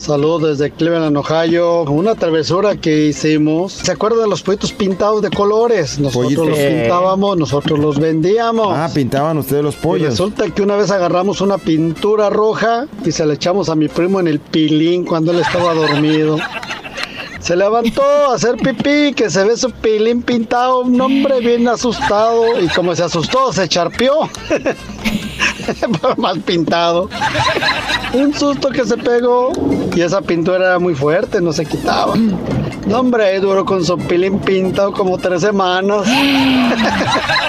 Saludos desde Cleveland, Ohio. Una travesura que hicimos. ¿Se acuerdan de los pollitos pintados de colores? Nosotros Pollitos. los pintábamos, nosotros los vendíamos. Ah, pintaban ustedes los Y pollos. resulta que una vez agarramos una pintura roja y se la echamos a mi primo en el pilín cuando él estaba dormido. Se levantó a hacer pipí, que se ve su pilín pintado, un hombre bien asustado. Y como se asustó, se charpeó. Más pintado. Un susto que se pegó. Y esa pintura era muy fuerte, no se quitaba. No, hombre, duró con su pilín pintado como tres semanas.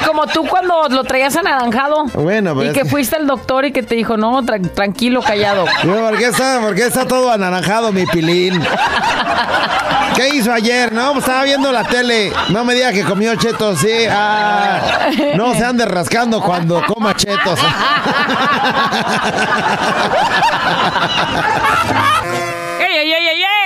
Como tú cuando lo traías anaranjado. Bueno, pues Y que fuiste al doctor y que te dijo, no, tra- tranquilo, callado. Bueno, ¿por qué, está, por qué está todo anaranjado mi pilín? ¿Qué hizo ayer? No, pues estaba viendo la tele. No me diga que comió chetos, sí. Ah, no se ande rascando cuando coma chetos.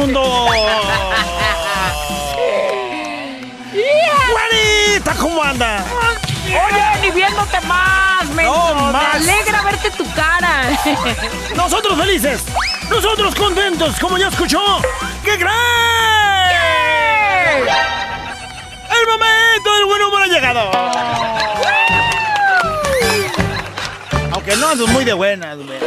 Mundo. ¡Juanita, cómo anda! Oye, ni viéndote más, menso. No, Me alegra verte tu cara. Nosotros felices, nosotros contentos, como ya escuchó. ¡Qué gran! El momento del buen humor ha llegado. Aunque no ando muy de buenas, güey.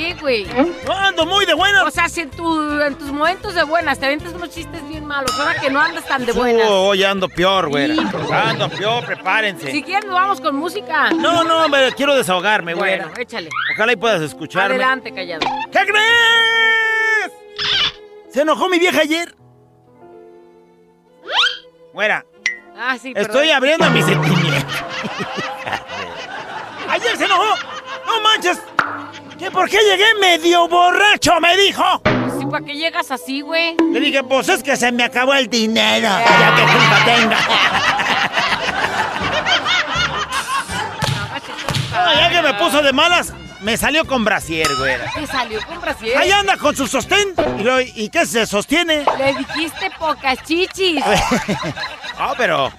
Sí, güey. No ando muy de buenas. O sea, si en, tu- en tus momentos de buenas te aventas unos chistes bien malos, ahora que no andas tan de buenas. Oh, hoy ando peor, güey. Sí. Ando peor, prepárense. Si quieres, nos vamos con música. No, no, hombre, quiero desahogarme, güey. Bueno, échale. Ojalá y puedas escucharme. Adelante, callado. ¿Qué crees? ¿Se enojó mi vieja ayer? Güera, Ah, sí, estoy perdón. abriendo mis sentimientos. ayer se enojó. No manches. ¿Que por qué llegué medio borracho? Me dijo. Sí, ¿para qué llegas así, güey? Le dije, pues es que se me acabó el dinero. Ya que culpa tenga. No, ya que me puso de malas, me salió con brasier, güera. Te salió con brasier. Ahí anda con su sostén. ¿Y, lo- ¿y qué se sostiene? Le dijiste pocas chichis. Ah, pero.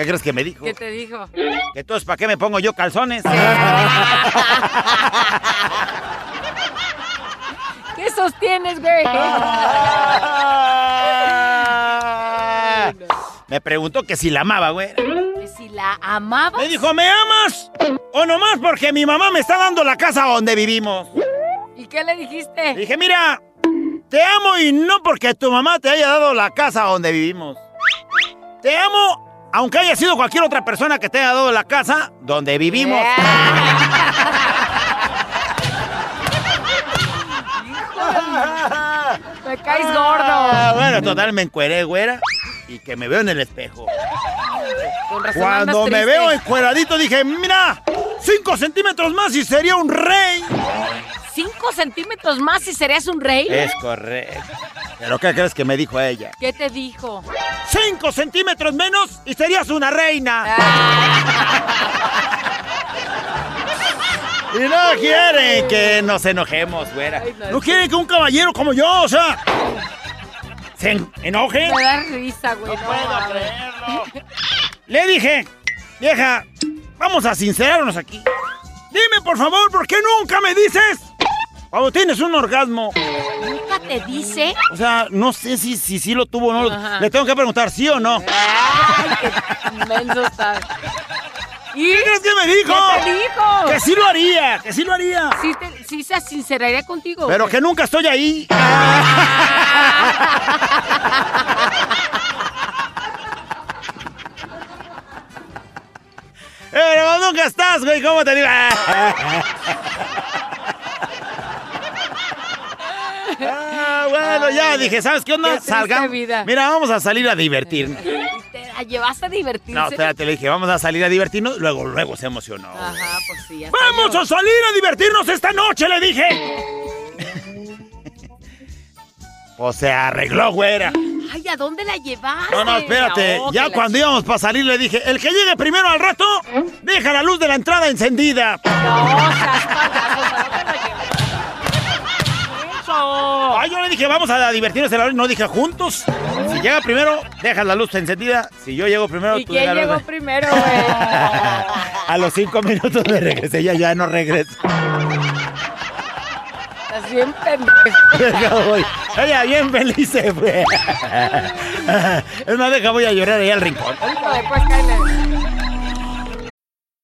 ¿Qué crees que me dijo? ¿Qué te dijo? Que entonces, ¿para qué me pongo yo calzones? ¿Qué sostienes, güey? me preguntó que si la amaba, güey. Que si la amabas. Me dijo, ¿me amas? ¿O nomás porque mi mamá me está dando la casa donde vivimos? ¿Y qué le dijiste? Dije, mira, te amo y no porque tu mamá te haya dado la casa donde vivimos. Te amo, aunque haya sido cualquier otra persona que te haya dado la casa donde vivimos. Me caes Ah, gordo. bueno, total, me encueré, güera. Y que me veo en el espejo. Con razón Cuando me triste. veo encueradito dije, mira, 5 centímetros más y sería un rey. ¿Cinco centímetros más y serías un rey? Es correcto. ¿Pero qué crees que me dijo ella? ¿Qué te dijo? 5 centímetros menos y serías una reina. Y no quieren que nos enojemos, güera. No, quieren que un caballero como yo, o sea, se en- enoje. Me da risa, güey. No, a ver. Le dije, vieja, vamos a sincerarnos aquí. Dime, por favor, ¿por qué nunca me dices cuando tienes un orgasmo? ¿Nunca te dice? O sea, no sé si sí si, lo tuvo o no. Ajá. Le tengo que preguntar, ¿sí o no? Ay, qué inmenso estás. ¿Y? ¿Qué crees que me dijo? ¿Qué te dijo? Que sí lo haría, que sí lo haría. Sí, te- sí se sinceraría contigo. Pero que nunca estoy ahí. Pero nunca estás, güey, ¿cómo te digo? Ah, bueno, ya dije, ¿sabes qué onda? Qué Salgamos. vida. Mira, vamos a salir a divertirnos. ¿Te la llevaste a divertirse? No, espérate, le dije, vamos a salir a divertirnos. Luego, luego se emocionó. Ajá, pues sí. hasta ¡Vamos a salir a divertirnos esta noche! Le dije. O se arregló, güera. Ay, ¿a dónde la llevaste? No, no, espérate. No, ya la cuando íbamos para salir le dije, el que llegue primero al rato, deja la luz de la entrada encendida. No, seas payaso, ¿a dónde la llevaste? Eso. Ay, yo le dije, vamos a divertirnos en la hora y no dije juntos. Si llega primero, deja la luz encendida. Si yo llego primero, ¿Y tú quién llegó luz- primero, güey? A los cinco minutos me regresé, ya, ya no regreso. Estás bien pendejo. Ella bien feliz se fue. Es más, deja, voy a llorar ahí al rincón. Cáele.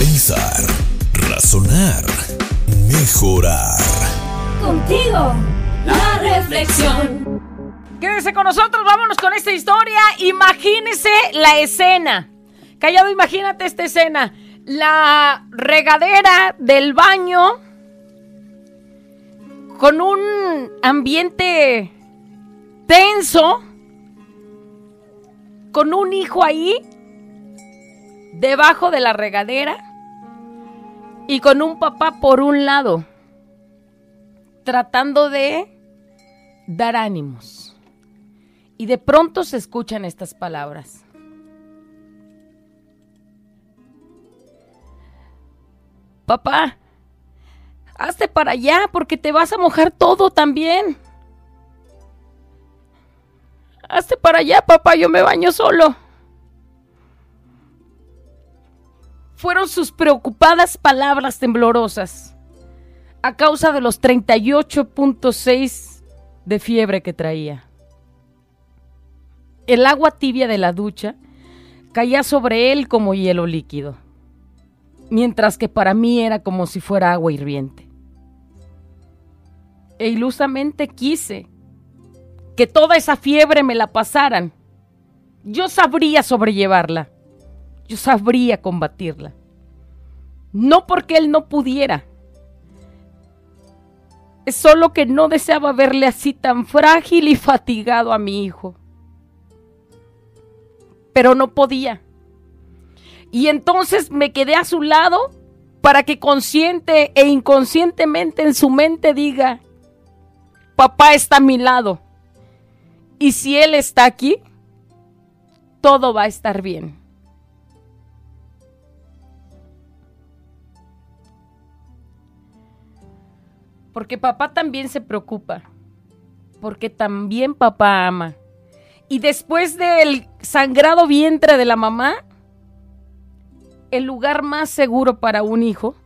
Pensar, razonar, mejorar. Contigo, la reflexión. Quédese con nosotros, vámonos con esta historia. Imagínese la escena. Callado, imagínate esta escena. La regadera del baño con un ambiente tenso, con un hijo ahí, debajo de la regadera, y con un papá por un lado, tratando de dar ánimos. Y de pronto se escuchan estas palabras. Papá, hazte para allá porque te vas a mojar todo también. Hazte para allá, papá, yo me baño solo. Fueron sus preocupadas palabras temblorosas a causa de los 38.6 de fiebre que traía. El agua tibia de la ducha caía sobre él como hielo líquido, mientras que para mí era como si fuera agua hirviente. E ilusamente quise que toda esa fiebre me la pasaran. Yo sabría sobrellevarla. Yo sabría combatirla. No porque él no pudiera. Es solo que no deseaba verle así tan frágil y fatigado a mi hijo. Pero no podía. Y entonces me quedé a su lado para que consciente e inconscientemente en su mente diga, papá está a mi lado. Y si él está aquí, todo va a estar bien. Porque papá también se preocupa. Porque también papá ama. Y después del sangrado vientre de la mamá, el lugar más seguro para un hijo,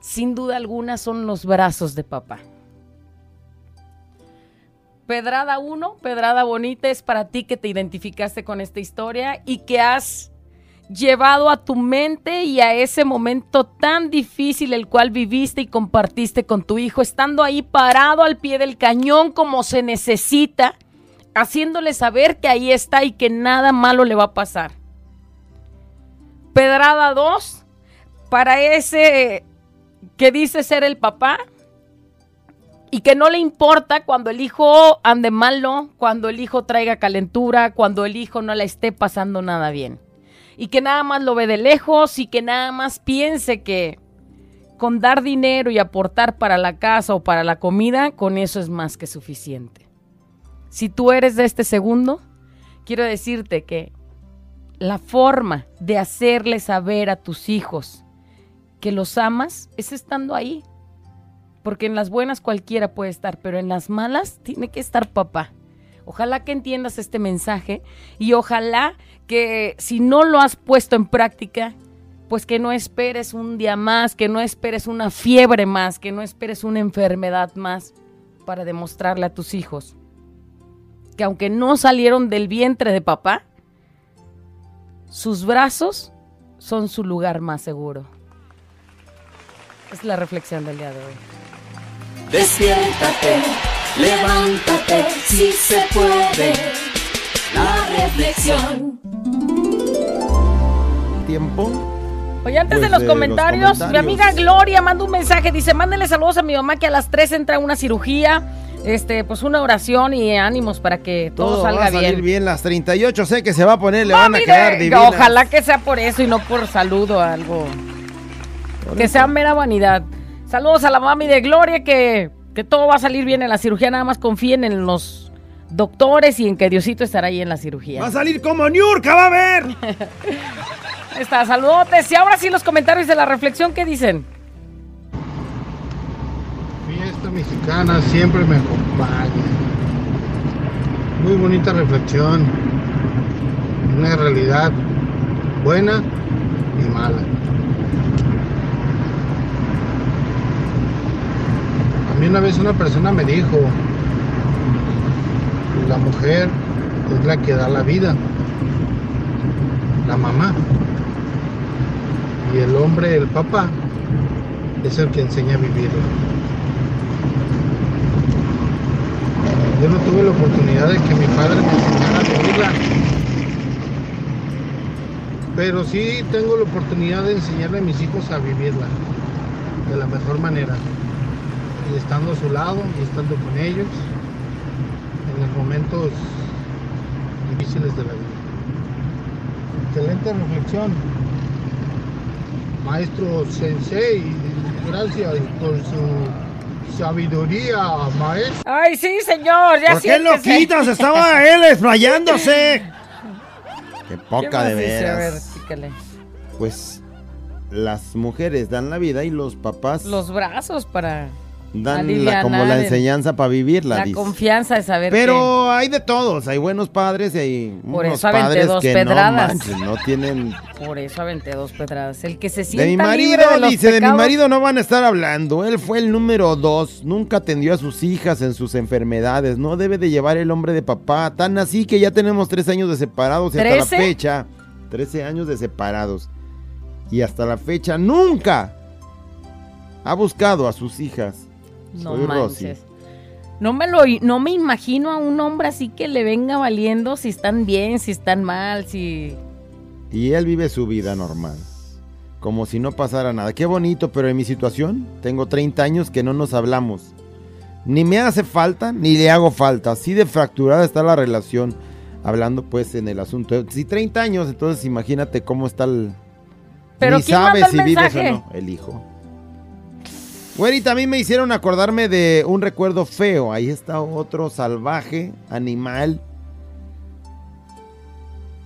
sin duda alguna, son los brazos de papá. Pedrada 1, Pedrada Bonita, es para ti que te identificaste con esta historia y que has llevado a tu mente y a ese momento tan difícil el cual viviste y compartiste con tu hijo, estando ahí parado al pie del cañón como se necesita, haciéndole saber que ahí está y que nada malo le va a pasar. Pedrada 2, para ese que dice ser el papá y que no le importa cuando el hijo ande malo, cuando el hijo traiga calentura, cuando el hijo no la esté pasando nada bien. Y que nada más lo ve de lejos y que nada más piense que con dar dinero y aportar para la casa o para la comida, con eso es más que suficiente. Si tú eres de este segundo, quiero decirte que la forma de hacerle saber a tus hijos que los amas es estando ahí. Porque en las buenas cualquiera puede estar, pero en las malas tiene que estar papá. Ojalá que entiendas este mensaje y ojalá que si no lo has puesto en práctica, pues que no esperes un día más, que no esperes una fiebre más, que no esperes una enfermedad más para demostrarle a tus hijos que aunque no salieron del vientre de papá, sus brazos son su lugar más seguro. Es la reflexión del día de hoy. Despiértate, levántate, si se puede. La reflexión. Tiempo. Oye, antes Pues, de los de los comentarios, mi amiga Gloria manda un mensaje, dice, mándele saludos a mi mamá que a las 3 entra a una cirugía, este, pues una oración y ánimos para que todo, Todo salga va a salir bien. bien. Las 38 sé que se va a poner, le van a quedar de- divinas. Ojalá que sea por eso y no por saludo o algo. que sea mera vanidad. Saludos a la mami de Gloria, que, que todo va a salir bien en la cirugía, nada más confíen en los doctores y en que Diosito estará ahí en la cirugía. Va a salir como Niurka, va a ver. Ahí está, saludotes. Y ahora sí los comentarios de la reflexión, ¿qué dicen? Fiesta mexicana siempre me acompaña. Muy bonita reflexión. Una realidad buena y mala. Mí una vez una persona me dijo, la mujer es la que da la vida, la mamá. Y el hombre, el papá, es el que enseña a vivirla. Yo no tuve la oportunidad de que mi padre me enseñara a vivirla. Pero sí tengo la oportunidad de enseñarle a mis hijos a vivirla de la mejor manera. Y estando a su lado y estando con ellos en los momentos difíciles de la vida. Excelente reflexión. Maestro Sensei, gracias por su sabiduría, maestro. Ay, sí, señor, ya ¿Por qué lo quitas? Estaba él explayándose. Qué ¿Qué poca más de dice? A ver, veras. Pues las mujeres dan la vida y los papás Los brazos para dan la, como la enseñanza para vivirla. la dice. confianza de saber Pero hay de todos, hay buenos padres y hay Por unos eso aventé dos que pedradas. no manches, no tienen... por eso aventé dos pedradas. El que se sienta De mi marido, libre de los dice, de mi marido no van a estar hablando. Él fue el número dos. Nunca atendió a sus hijas en sus enfermedades. No debe de llevar el hombre de papá. Tan así que ya tenemos tres años de separados y hasta la fecha. Trece años de separados. Y hasta la fecha nunca ha buscado a sus hijas. No Soy Rosy. manches. No me, lo, no me imagino a un hombre así que le venga valiendo si están bien, si están mal, si... Y él vive su vida normal. Como si no pasara nada. Qué bonito, pero en mi situación tengo 30 años que no nos hablamos. Ni me hace falta, ni le hago falta. Así de fracturada está la relación. Hablando pues en el asunto. Si 30 años, entonces imagínate cómo está el... Pero Ni ¿quién sabe el si vives mensaje? o no. El hijo. Güey, también me hicieron acordarme de un recuerdo feo. Ahí está otro salvaje, animal.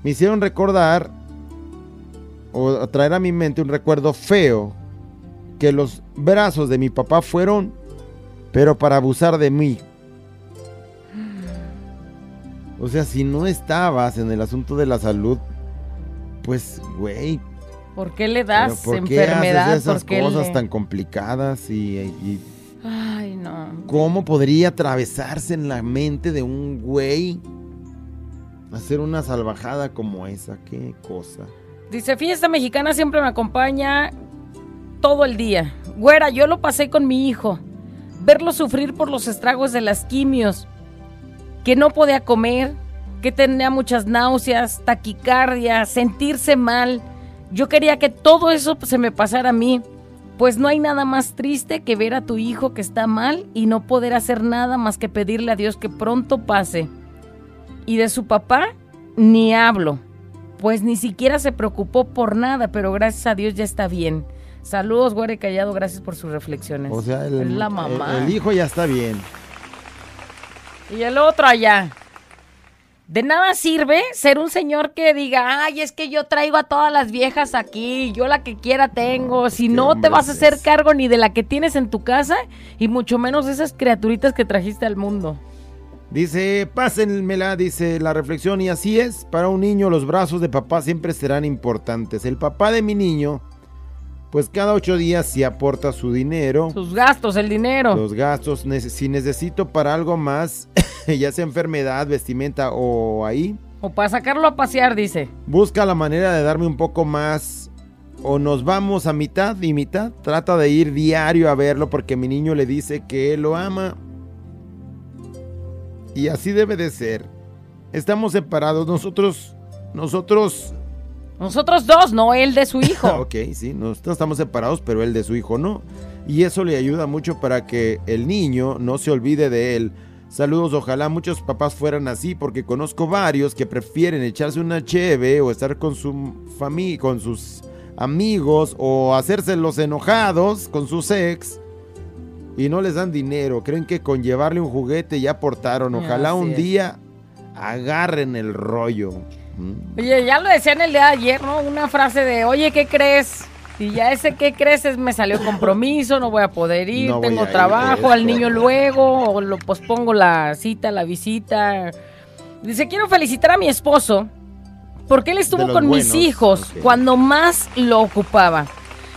Me hicieron recordar o traer a mi mente un recuerdo feo que los brazos de mi papá fueron, pero para abusar de mí. O sea, si no estabas en el asunto de la salud, pues, güey, ¿Por qué le das ¿por qué enfermedad? haces esas ¿Por qué cosas le- tan complicadas y, y Ay, no. cómo podría atravesarse en la mente de un güey hacer una salvajada como esa? Qué cosa. Dice, fiesta mexicana siempre me acompaña todo el día. Güera, yo lo pasé con mi hijo. Verlo sufrir por los estragos de las quimios. Que no podía comer, que tenía muchas náuseas, taquicardia, sentirse mal. Yo quería que todo eso se me pasara a mí. Pues no hay nada más triste que ver a tu hijo que está mal y no poder hacer nada más que pedirle a Dios que pronto pase. Y de su papá, ni hablo pues ni siquiera se preocupó por nada, pero gracias a Dios ya está bien. Saludos, Güere Callado, gracias por sus reflexiones. O sea, el, la mamá. el- el hijo ya está bien. Y el otro allá. De nada sirve ser un señor que diga, ay, es que yo traigo a todas las viejas aquí, yo la que quiera tengo. Si ¿Qué no te vas a hacer cargo ni de la que tienes en tu casa y mucho menos de esas criaturitas que trajiste al mundo. Dice, pásenmela, dice la reflexión, y así es, para un niño los brazos de papá siempre serán importantes. El papá de mi niño pues cada ocho días sí aporta su dinero. Sus gastos, el dinero. Los gastos, si necesito para algo más, ya sea enfermedad, vestimenta o ahí, O para sacarlo a pasear, dice. busca la manera de darme un poco más o nos vamos a mitad y mitad. Trata de ir diario a verlo porque mi niño le dice que él lo ama. Y así debe de ser. Estamos separados, nosotros, nosotros Nosotros dos, no él de su hijo. ok, sí, nosotros estamos separados, pero él de su hijo no. Y eso le ayuda mucho para que el niño no se olvide de él. Saludos, ojalá muchos papás fueran así, porque conozco varios que prefieren echarse una cheve o estar con su familia, con sus amigos o hacerse los enojados con sus ex y no les dan dinero. Creen que con llevarle un juguete ya aportaron. Ojalá un día agarren el rollo. Oye, ya lo decían el día de ayer, ¿no? Una frase de, oye, ¿qué crees? Y ya ese ¿qué crees? es me salió compromiso, no voy a poder ir, No tengo ir, trabajo, al niño luego, o lo pospongo la cita, la visita. Dice, quiero felicitar a mi esposo porque él estuvo con mis hijos cuando más lo ocupaba.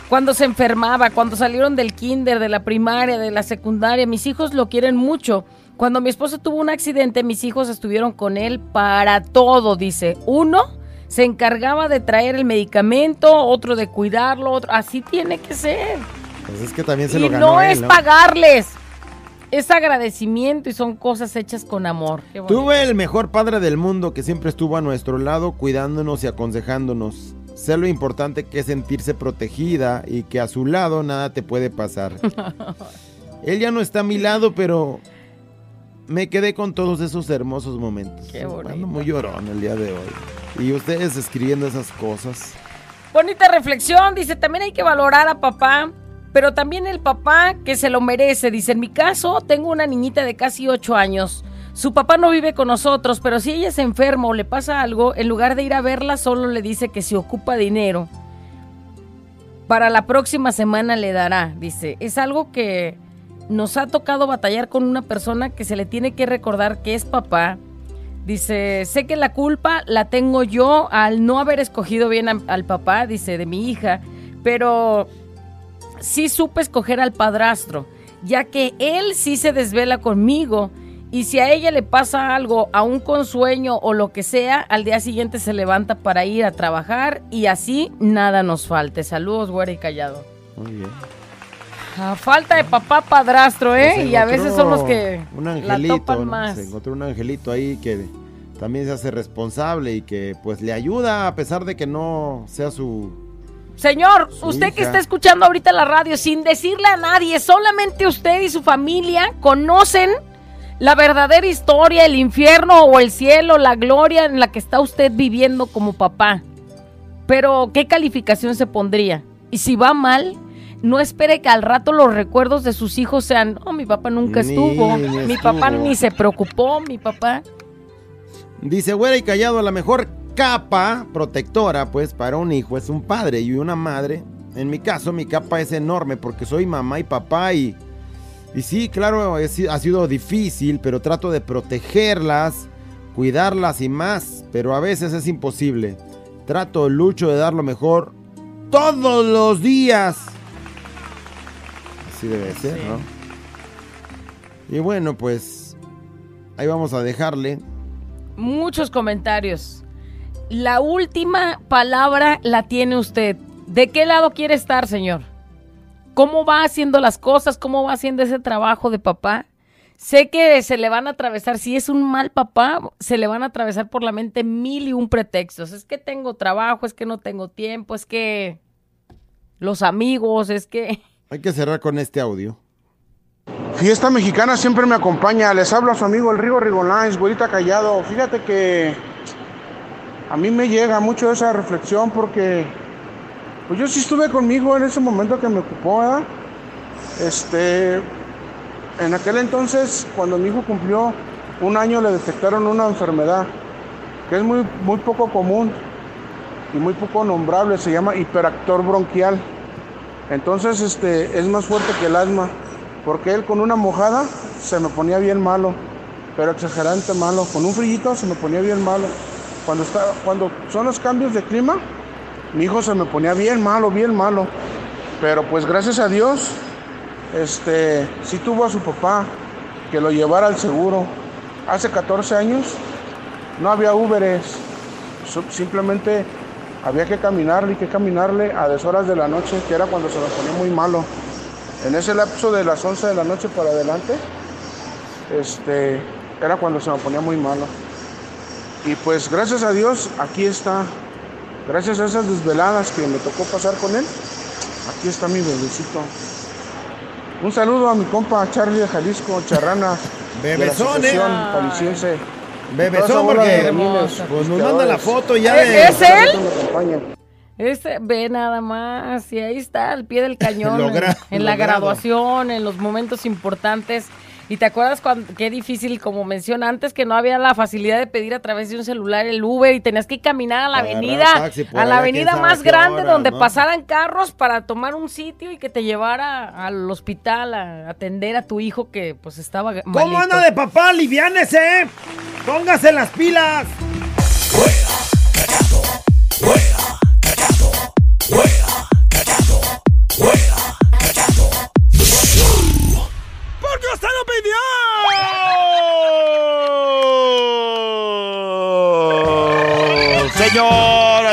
Cuando se enfermaba, cuando salieron del kinder, de la primaria, de la secundaria, mis hijos lo quieren mucho. Cuando mi esposo tuvo un accidente, mis hijos estuvieron con él para todo, dice. Uno se encargaba de traer el medicamento, otro de cuidarlo, otro. Así tiene que ser. Pues es que también se y lo ganó no él, es ¿no? pagarles. Es agradecimiento y son cosas hechas con amor. Tuve el mejor padre del mundo que siempre estuvo a nuestro lado cuidándonos y aconsejándonos. Sé lo importante que es sentirse protegida y que a su lado nada te puede pasar. Él ya no está a mi lado, pero me quedé con todos esos hermosos momentos. Qué bonito. Ando muy llorón el día de hoy. Y ustedes escribiendo esas cosas. Bonita reflexión, dice, también hay que valorar a papá, pero también el papá que se lo merece. Dice, en mi caso, tengo una niñita de casi 8 años. Su papá no vive con nosotros, pero si ella se enferma o le pasa algo, en lugar de ir a verla, solo le dice que si ocupa dinero, para la próxima semana le dará. Dice, es algo que nos ha tocado batallar con una persona que se le tiene que recordar que es papá. Dice, sé que la culpa la tengo yo al no haber escogido bien al papá, dice, de mi hija, pero sí supe escoger al padrastro, ya que él sí se desvela conmigo y si a ella le pasa algo, aún con sueño o lo que sea, al día siguiente se levanta para ir a trabajar y así nada nos falte. Saludos, güera y callado. Muy bien. A falta de papá padrastro, ¿eh? Pues y a veces son los que un la angelito, topan ¿no? más. Se encontró un angelito ahí que también se hace responsable y que pues le ayuda a pesar de que no sea su Señor, Su usted que está escuchando ahorita la radio sin decirle a nadie, solamente usted y su familia conocen la verdadera historia, el infierno o el cielo, la gloria en la que está usted viviendo como papá. Pero, ¿qué calificación se pondría? Y si va mal, no espere que al rato los recuerdos de sus hijos sean, oh, mi papá nunca estuvo, ni mi papá estuvo". ni se preocupó, mi papá. Dice, güera y callado, la mejor capa protectora, pues, para un hijo es un padre y una madre. En mi caso, mi capa es enorme porque soy mamá y papá y... Y sí, claro, es- ha sido difícil, pero trato de protegerlas, cuidarlas y más, pero a veces es imposible. Trato, lucho de dar lo mejor todos los días. Así debe ser, ¿no? Y bueno, pues ahí vamos a dejarle. Muchos comentarios. La última palabra la tiene usted. ¿De qué lado quiere estar, señor? ¿Cómo va haciendo las cosas? ¿Cómo va haciendo ese trabajo de papá? Sé que se le van a atravesar, si es un mal papá, se le van a atravesar por la mente mil y un pretextos. Es que tengo trabajo, es que no tengo tiempo, es que los amigos, es que... Hay que cerrar con este audio. Fiesta mexicana siempre me acompaña. Les hablo a su amigo el Rigo Rigolines, güerita callado. Fíjate que a mí me llega mucho esa reflexión porque pues yo sí estuve conmigo en ese momento que me ocupó, ¿verdad? Este, en aquel entonces, cuando mi hijo cumplió un año, le detectaron una enfermedad que es muy, muy poco común y muy poco nombrable. Se llama hiperactor bronquial. Entonces, este, es más fuerte que el asma, porque él con una mojada se me ponía bien malo, pero exagerante malo. Con un frillito se me ponía bien malo. Cuando, está, cuando son los cambios de clima, mi hijo se me ponía bien malo, bien malo. Pero pues gracias a Dios, este, sí tuvo a su papá que lo llevara al seguro. Hace 14 años no había Uberes, simplemente había que caminarle y que caminarle a deshoras de la noche, que era cuando se nos ponía muy malo. En ese lapso de las 11 de la noche para adelante, este, era cuando se me ponía muy malo. Y pues gracias a Dios, aquí está. Gracias a esas desveladas que me tocó pasar con él, aquí está mi bebecito. Un saludo a mi compa Charlie de Jalisco, Charrana. de la Asociación ¿eh? Bebezón, porque, pues, nos manda la foto ya ¿Es- de- ¿Es él? Este, ve nada más, y ahí está, al pie del cañón, en, en la graduación, en los momentos importantes. Y te acuerdas cuando, qué difícil, como menciona antes, que no había la facilidad de pedir a través de un celular el Uber y tenías que caminar a la avenida, a la avenida más grande hora, donde ¿no? pasaran carros para tomar un sitio y que te llevara al hospital a atender a tu hijo que pues estaba ¿Cómo malito. anda de papá? Liviánese. Póngase las pilas.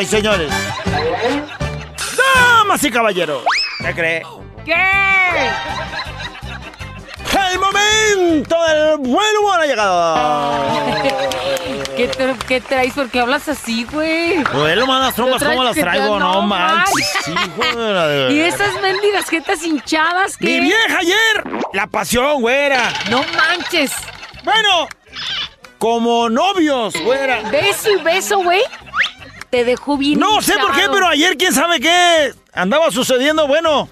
Y señores. Damas y caballeros. ¿Qué cree? ¿Qué? El momento del buen humor ha llegado. ¿Qué, tra- qué traes? ¿Por qué hablas así, güey? Bueno, man, las trompas, Yo ¿cómo las traigo que? No no manches. hijo de la- ¿Y esas mendigas jetas hinchadas Mi qué? vieja ayer. La pasión, güera. No manches. Bueno, como novios, güera. Beso y beso, güey. Te dejó bien No sé por qué, pero ayer quién sabe qué andaba sucediendo. Bueno,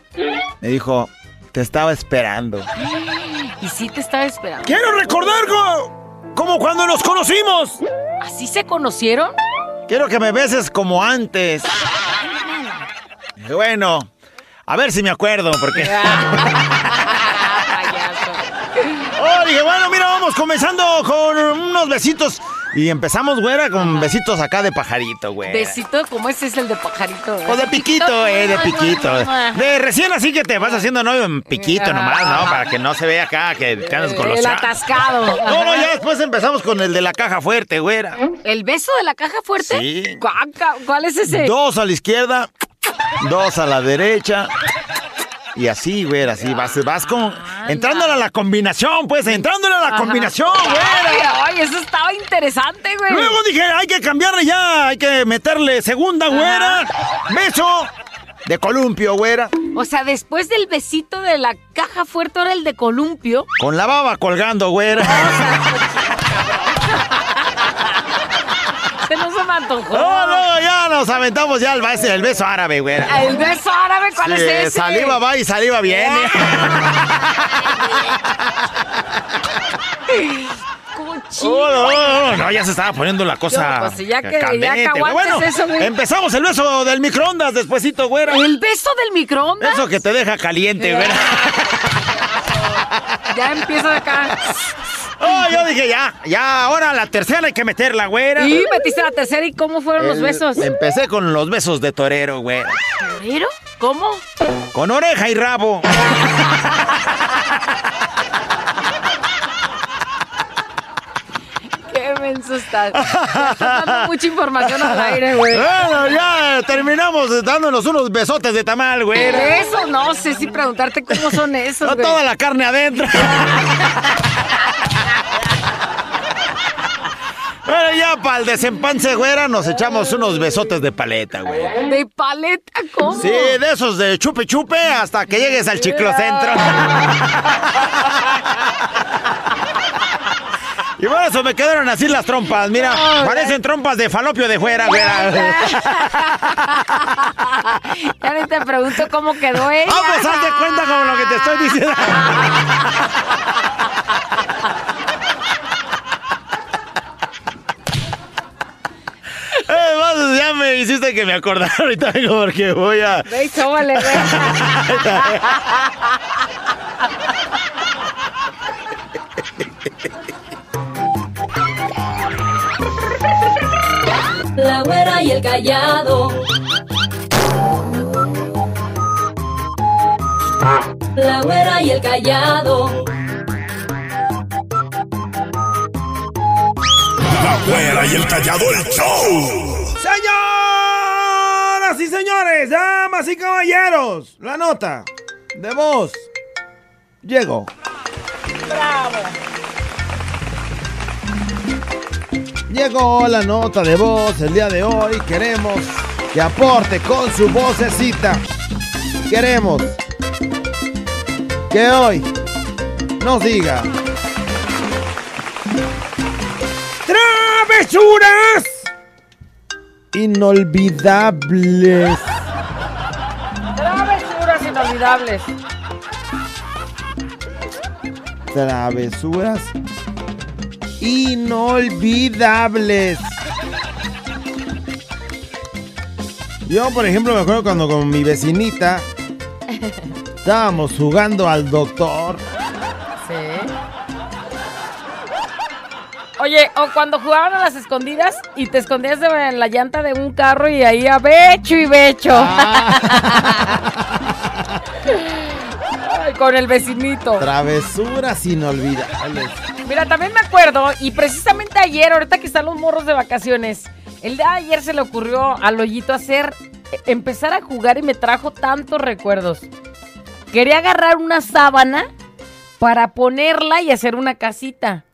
me dijo, te estaba esperando. Y sí te estaba esperando. Quiero recordar co- como cuando nos conocimos. ¿Así se conocieron? Quiero que me beses como antes. Dije, Bueno, a ver si me acuerdo, porque... Oh, dije, comenzando con unos besitos. Y empezamos, güera, con besitos acá de pajarito, güey. Besito, como ese es el de pajarito. O de piquito, eh, de piquito. De recién así que te vas haciendo novio en piquito nomás, ¿no? Para que no se vea acá que te andas con los El atascado. No, no, ya después empezamos con el de la caja fuerte, güera. ¿El beso de la caja fuerte? Sí. ¿Cuál es ese? Dos a la izquierda, dos a la derecha. Y así, güera, así vas, vas con... Entrándole a la combinación, pues, entrándole a la Ajá. combinación, Ay, güera. ay, eso estaba interesante, güey. Luego dije, hay que cambiarle ya, hay que meterle segunda, güera. Beso de columpio, güera. O sea, después del besito de la caja fuerte, ahora el de columpio. Con la baba colgando, güera. Se nos se me antojó. No, no, ya nos aventamos ya el, beso- el beso árabe, güera. El beso árabe, ¿cuál Sí, es ese? Saliva va y saliva viene. Cochino. Oh, no, no, no, no, ya se estaba poniendo la cosa. Pues, ya que- ya que candente, güey. aguantes bueno, eso, güey. empezamos el beso del microondas despuesito, güera. ¿El beso del microondas? Eso que te deja caliente, güera. Ya empieza acá. Oh, yo dije ya, ya, ahora la tercera hay que meterla, güera. Y metiste la tercera y cómo fueron los besos. Empecé con los besos de torero, güera. ¿Torero? ¿Cómo? Con oreja y rabo. Qué menso estás. Dando mucha información al aire, güey. Bueno, ya terminamos dándonos unos besotes de tamal, güera. Eso no sé si preguntarte cómo son esos, No güey. toda la carne adentro. Bueno, ya para el desempance, güera, nos echamos unos besotes de paleta, güey. ¿De paleta? ¿Cómo? Sí, de esos de chupe chupe hasta que llegues al chiclocentro. Y por eso me quedaron así las trompas, mira, parecen trompas de falopio de fuera, güera. Ya ni te pregunto cómo quedó ella. Ah, pues haz de cuenta como lo que te estoy diciendo. Ya me hiciste que me acordara ahorita vengo porque voy a... Ve güey. La güera y el callado. la güera y el callado. La güera y el callado el show. Y señores, damas y caballeros, la nota de voz llegó. Bravo. Llegó la nota de voz el día de hoy. Queremos que aporte con su vocecita. Queremos que hoy nos diga. ¡Travesuras! Inolvidables. Travesuras inolvidables. Travesuras inolvidables. Yo, por ejemplo, me acuerdo cuando con mi vecinita estábamos jugando al doctor. Oye, o cuando jugaban a las escondidas y te escondías en la llanta de un carro y ahí a becho y becho. Ay, con el vecinito. Travesuras inolvidables. Mira, también me acuerdo, y precisamente ayer, ahorita que están los morros de vacaciones, el día de ayer se le ocurrió al hoyito hacer, eh, empezar a jugar y me trajo tantos recuerdos. Quería agarrar una sábana para ponerla y hacer una casita.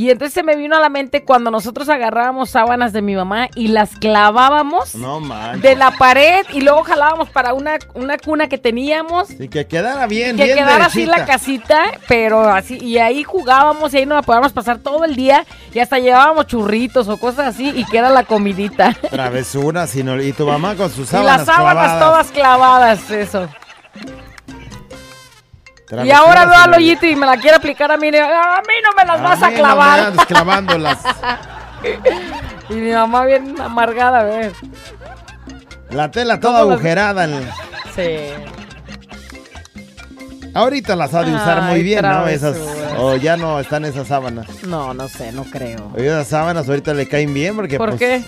Y entonces se me vino a la mente cuando nosotros agarrábamos sábanas de mi mamá y las clavábamos No de la pared y luego jalábamos para una, una cuna que teníamos Y que quedara bien, que bien quedara así la casita, pero así, y ahí jugábamos y ahí nos la podíamos pasar todo el día y hasta llevábamos churritos o cosas así y que era la comidita. Travesuras inol- Y tu mamá con sus y sábanas las sábanas clavadas. todas clavadas, eso. Y ahora veo al inol- hoyito y me la quiere aplicar a mí. a mí no me las vas a no clavar. clavándolas. y mi mamá bien amargada, a ver. La tela toda ¿Cómo las- agujerada. en- Sí. Ahorita las ha de usar muy bien, ¿no? Esas. O ya no están esas sábanas. No, no sé, no creo. Esas sábanas ahorita le caen bien porque ¿Por pues, qué?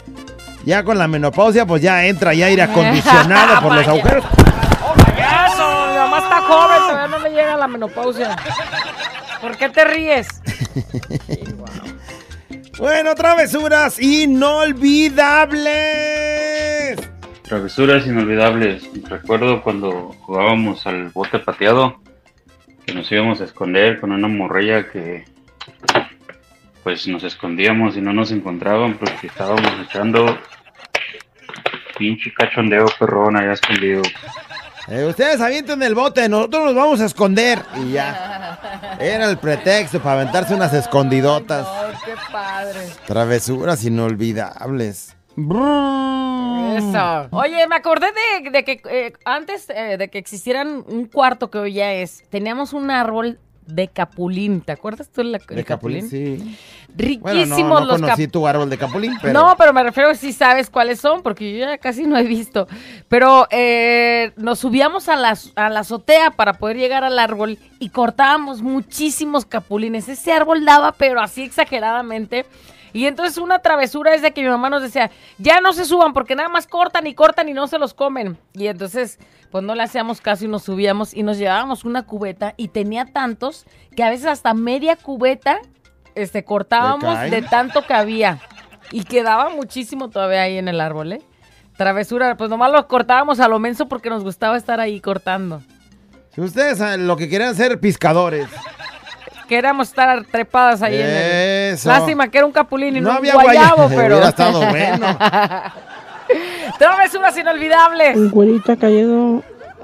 ya con la menopausia pues ya entra ya aire acondicionado por los agujeros. Eso, mi mamá está joven, todavía no le llega la menopausia. ¿Por qué te ríes? Bueno, travesuras inolvidables. Travesuras inolvidables. Recuerdo cuando jugábamos al bote pateado, que nos íbamos a esconder con una morrilla que pues nos escondíamos y no nos encontraban porque estábamos echando pinche cachondeo perrón allá escondido. Eh, ustedes avienten el bote, nosotros nos vamos a esconder. Y ya. Era el pretexto para aventarse unas escondidotas. Ay, qué padre. Travesuras inolvidables. Eso. Oye, me acordé de, de que eh, antes eh, de que existieran un cuarto que hoy ya es, teníamos un árbol de capulín. ¿Te acuerdas tú del De capulín, sí. Riquísimos Bueno, no, no los conocí tu árbol de capulín, pero... No, pero me refiero si sabes cuáles son, porque yo ya casi no he visto. Pero eh, nos subíamos a la, a la azotea para poder llegar al árbol y cortábamos muchísimos capulines. Ese árbol daba, pero así exageradamente. Y entonces una travesura es de que mi mamá nos decía, ya no se suban porque nada más cortan y cortan y no se los comen. Y entonces, pues no le hacíamos caso y nos subíamos y nos llevábamos una cubeta y tenía tantos que a veces hasta media cubeta este, cortábamos de tanto que había. Y quedaba muchísimo todavía ahí en el árbol, ¿eh? Travesura, pues nomás los cortábamos a lo menso porque nos gustaba estar ahí cortando. Si ustedes eh, lo que querían ser pescadores. Queríamos estar trepadas ahí en el... Lástima que era un capulín y no, No un había guayabo, guaya- pero... Hubiera estado bueno. Travesuras inolvidables. Güerita Callado,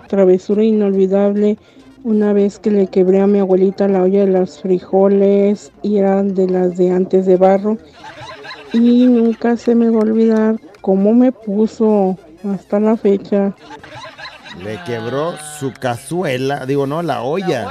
travesura inolvidable. Una vez que le quebré a mi abuelita la olla de los frijoles y eran de las de antes de barro. Y nunca se me va a olvidar cómo me puso hasta la fecha. Le quebró su cazuela, digo, no, la olla.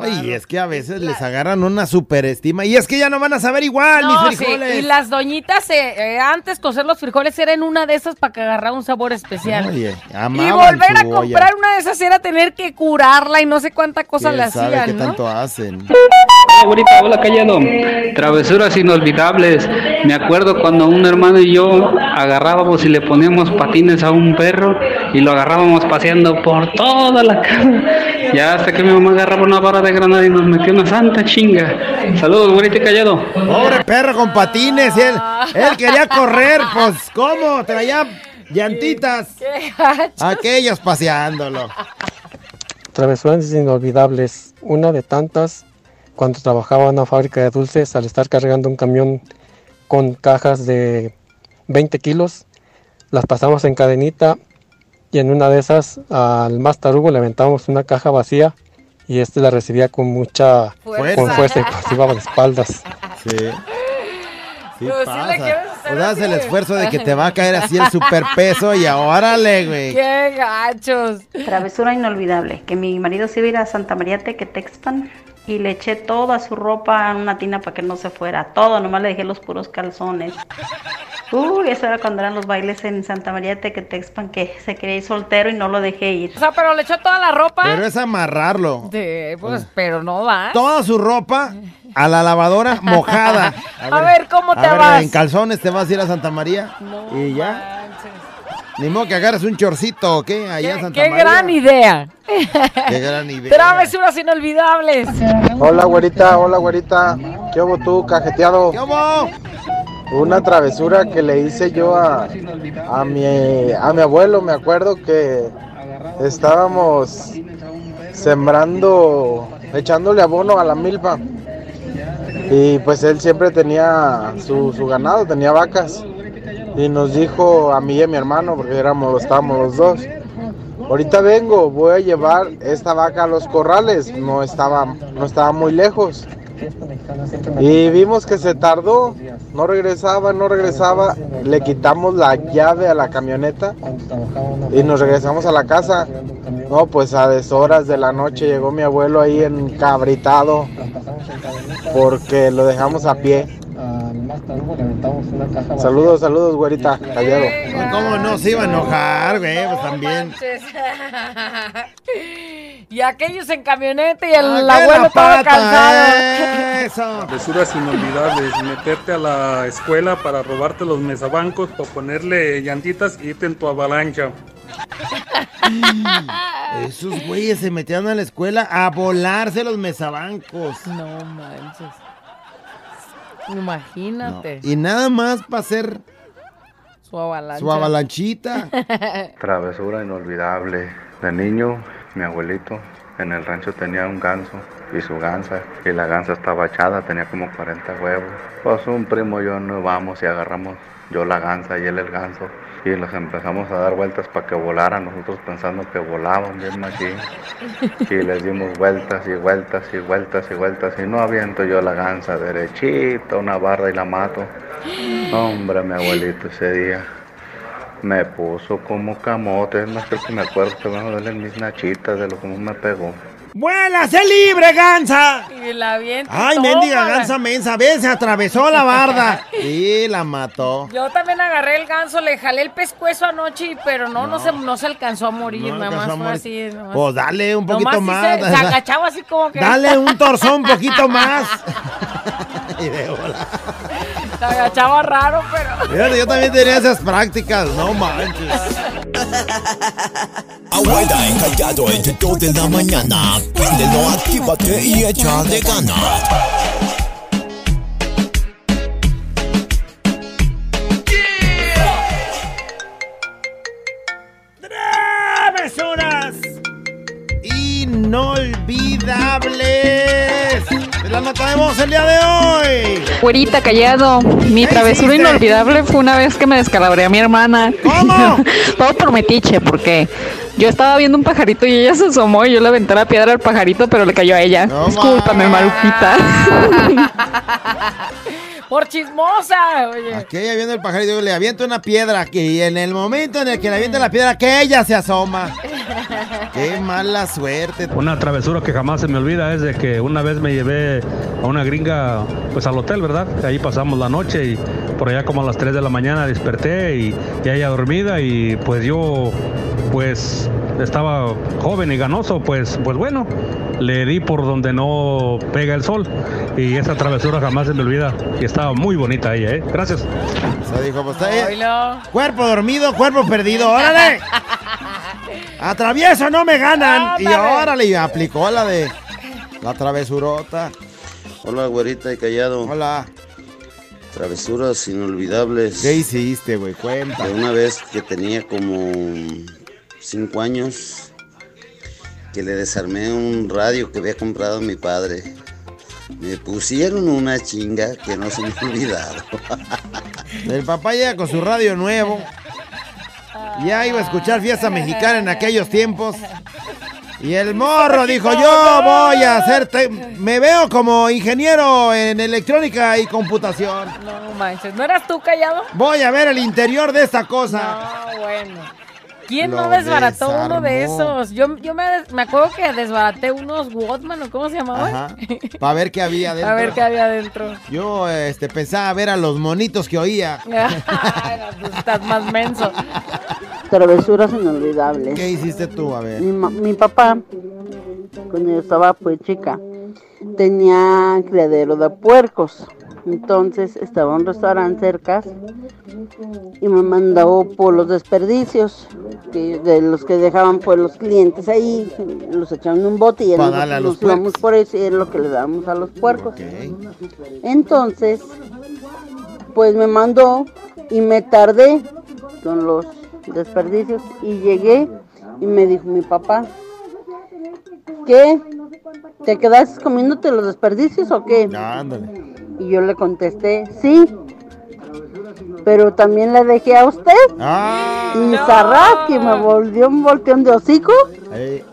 Ay, es que a veces les agarran una superestima. Y es que ya no van a saber igual, No, mis sí, frijoles. Y las doñitas, eh, eh, antes cocer los frijoles era en una de esas para que agarrara un sabor especial. Oye, y volver a olla. comprar una de esas era tener que curarla y no sé cuánta cosa ¿Quién le sabe hacían, qué ¿no? tanto hacen? Hola, callado. Travesuras inolvidables. Me acuerdo cuando un hermano y yo agarrábamos y le poníamos patines a un perro y lo agarrábamos paseando por toda la casa. Ya hasta que mi mamá agarraba una vara de granada y nos metió una santa chinga. Saludos, güerito y callado. Pobre perro con patines, y él, él quería correr, pues ¿cómo? Traía llantitas. Qué. Aquellos paseándolo. Travesuras inolvidables. Una de tantas, cuando trabajaba en una fábrica de dulces, al estar cargando un camión con cajas de 20 kilos, las pasamos en cadenita y en una de esas al más tarugo le aventamos una caja vacía y este la recibía con mucha Fuerza. con fuerza y pues iba de espaldas. Sí. Sí sí pasa. le O das así, el esfuerzo de que te va a caer así el superpeso y órale, güey. Qué gachos. Travesura inolvidable, que mi marido se iba a ir a Santa María Tequetexpan y le eché toda su ropa en una tina para que no se fuera, todo, nomás le dejé los puros calzones. Uy, eso era cuando eran los bailes en Santa María Tequetexpan, que se quería ir soltero y no lo dejé ir. O sea, pero le echó toda la ropa. Pero es amarrarlo. De, pues, pero no va. Toda su ropa a la lavadora mojada. A ver, ¿cómo te a ver, vas? En calzones te vas a ir a Santa María. y ya. Ni modo que agarres un chorcito, ¿o qué? Allá en Santa Qué María. gran idea. Qué gran idea. Travesuras inolvidables. Hola, güerita, hola, güerita. ¿Qué hubo tú, cajeteado? ¿Qué hubo? Una travesura que le hice yo a, a, mi, a mi abuelo. Me acuerdo que estábamos sembrando, echándole abono a la milpa. Y pues él siempre tenía su, su ganado, tenía vacas. Y nos dijo a mí y a mi hermano, porque éramos, estábamos los dos. Ahorita vengo, voy a llevar esta vaca a los corrales. No estaba, no estaba muy lejos. Y vimos que se tardó, no regresaba, no regresaba. Le quitamos la llave a la camioneta y nos regresamos a la casa. No, pues a deshoras de la noche llegó mi abuelo ahí encabritado porque lo dejamos a pie. Saludos, saludos, güerita, callado. ¿Cómo no se iba a enojar, güey? Pues también. y aquellos en camioneta y el Ah, abuelo la todo cansado. Eso. Travesuras inolvidables, meterte a la escuela para robarte los mesabancos, para ponerle llantitas y irte en tu avalancha. Esos güeyes se metían a la escuela a volarse los mesabancos. No manches. Imagínate. Y nada más para hacer Su avalancha. su avalanchita. Travesura inolvidable. De niño, mi abuelito en el rancho tenía un ganso y su gansa. Y la gansa estaba echada, tenía como 40 huevos. Pues un primo y yo nos vamos y agarramos yo la gansa y él el ganso. Y los empezamos a dar vueltas para que volaran, nosotros pensando que volaban bien machín. Y les dimos vueltas y vueltas y vueltas y vueltas. Y no aviento yo la gansa derechita, una barra y la mato. Hombre, mi abuelito ese día me puso como camote. Es más, creo que me acuerdo que me duelen mis nachitas de lo que me pegó. ¡Vuela, sé libre, gansa! Y la avienta. Ay, mendiga gansa mensa, ves, se atravesó la barda. Y la mató. Yo también agarré el ganso, le jalé el pescuezo anoche, pero no, no, se, no se alcanzó a morir, No nada más fue así. nomás. Pues dale un poquito Nomás más. Se, se agachaba así como que. Dale un torzón un poquito más. Y de bola. Se agachaba raro, pero. Fíjate, yo también tenía esas prácticas, no manches. Abuela encallado entre 2 de la mañana. Préndelo, actívate y échale ganas. ¡Travesuras! Inolvidables. La voz el día de hoy. Güerita callado, mi travesura hiciste? inolvidable fue una vez que me descalabré a mi hermana. ¿Cómo? Todo por metiche, porque yo estaba viendo un pajarito y ella se asomó y yo le aventé la piedra al pajarito, pero le cayó a ella. Discúlpame, Marujita. Por chismosa, oye. Aquella viendo el pajarito, yo le aviento una piedra que y en el momento en el que le avienta la piedra, que ella se asoma. Qué mala suerte. Una travesura que jamás se me olvida es de que una vez me llevé a una gringa pues al hotel, ¿verdad? Ahí pasamos la noche y por allá como a las 3 de la mañana desperté y, y ella dormida y pues yo pues estaba joven y ganoso, pues, pues bueno, le di por donde no pega el sol y esa travesura jamás se me olvida. Y estaba muy bonita ella, ¿eh? Gracias. Se dijo, pues. Cuerpo dormido, cuerpo perdido. ¡Órale! Atravieso, no me ganan. Y órale, y aplicó la de la travesurota. Hola, güerita y callado. Hola. Travesuras inolvidables. ¿Qué hiciste, güey? Cuenta. De una vez que tenía como cinco años, que le desarmé un radio que había comprado mi padre. Me pusieron una chinga que no se me ha olvidado. El papá llega con su radio nuevo. Ya iba a escuchar fiesta mexicana en aquellos tiempos. Y el morro dijo, yo voy a hacer, te- me veo como ingeniero en electrónica y computación. No manches, ¿no eras tú callado? Voy a ver el interior de esta cosa. No, bueno. ¿Quién no desbarató uno de esos? Yo, yo me, me acuerdo que desbaraté unos Walkman, ¿o cómo se llamaban? Para ver qué había dentro. A ver qué había adentro. Yo este, pensaba ver a los monitos que oía. Ay, pues estás más menso. Travesuras inolvidables. ¿Qué hiciste tú? A ver. Mi papá, cuando yo estaba pues chica, tenía criadero de puercos. Entonces estaba un restaurante cerca y me mandó por los desperdicios que, de los que dejaban pues los clientes ahí, los echaban en un bote y a los nos íbamos por eso y es lo que le dábamos a los puercos. Entonces, pues me mandó y me tardé con los desperdicios y llegué y me dijo mi papá, ¿qué? ¿Te quedaste comiéndote los desperdicios o qué? Ándale. Y yo le contesté, sí, pero también le dejé a usted. Ah. y Sarra, que me volvió un volteón de hocico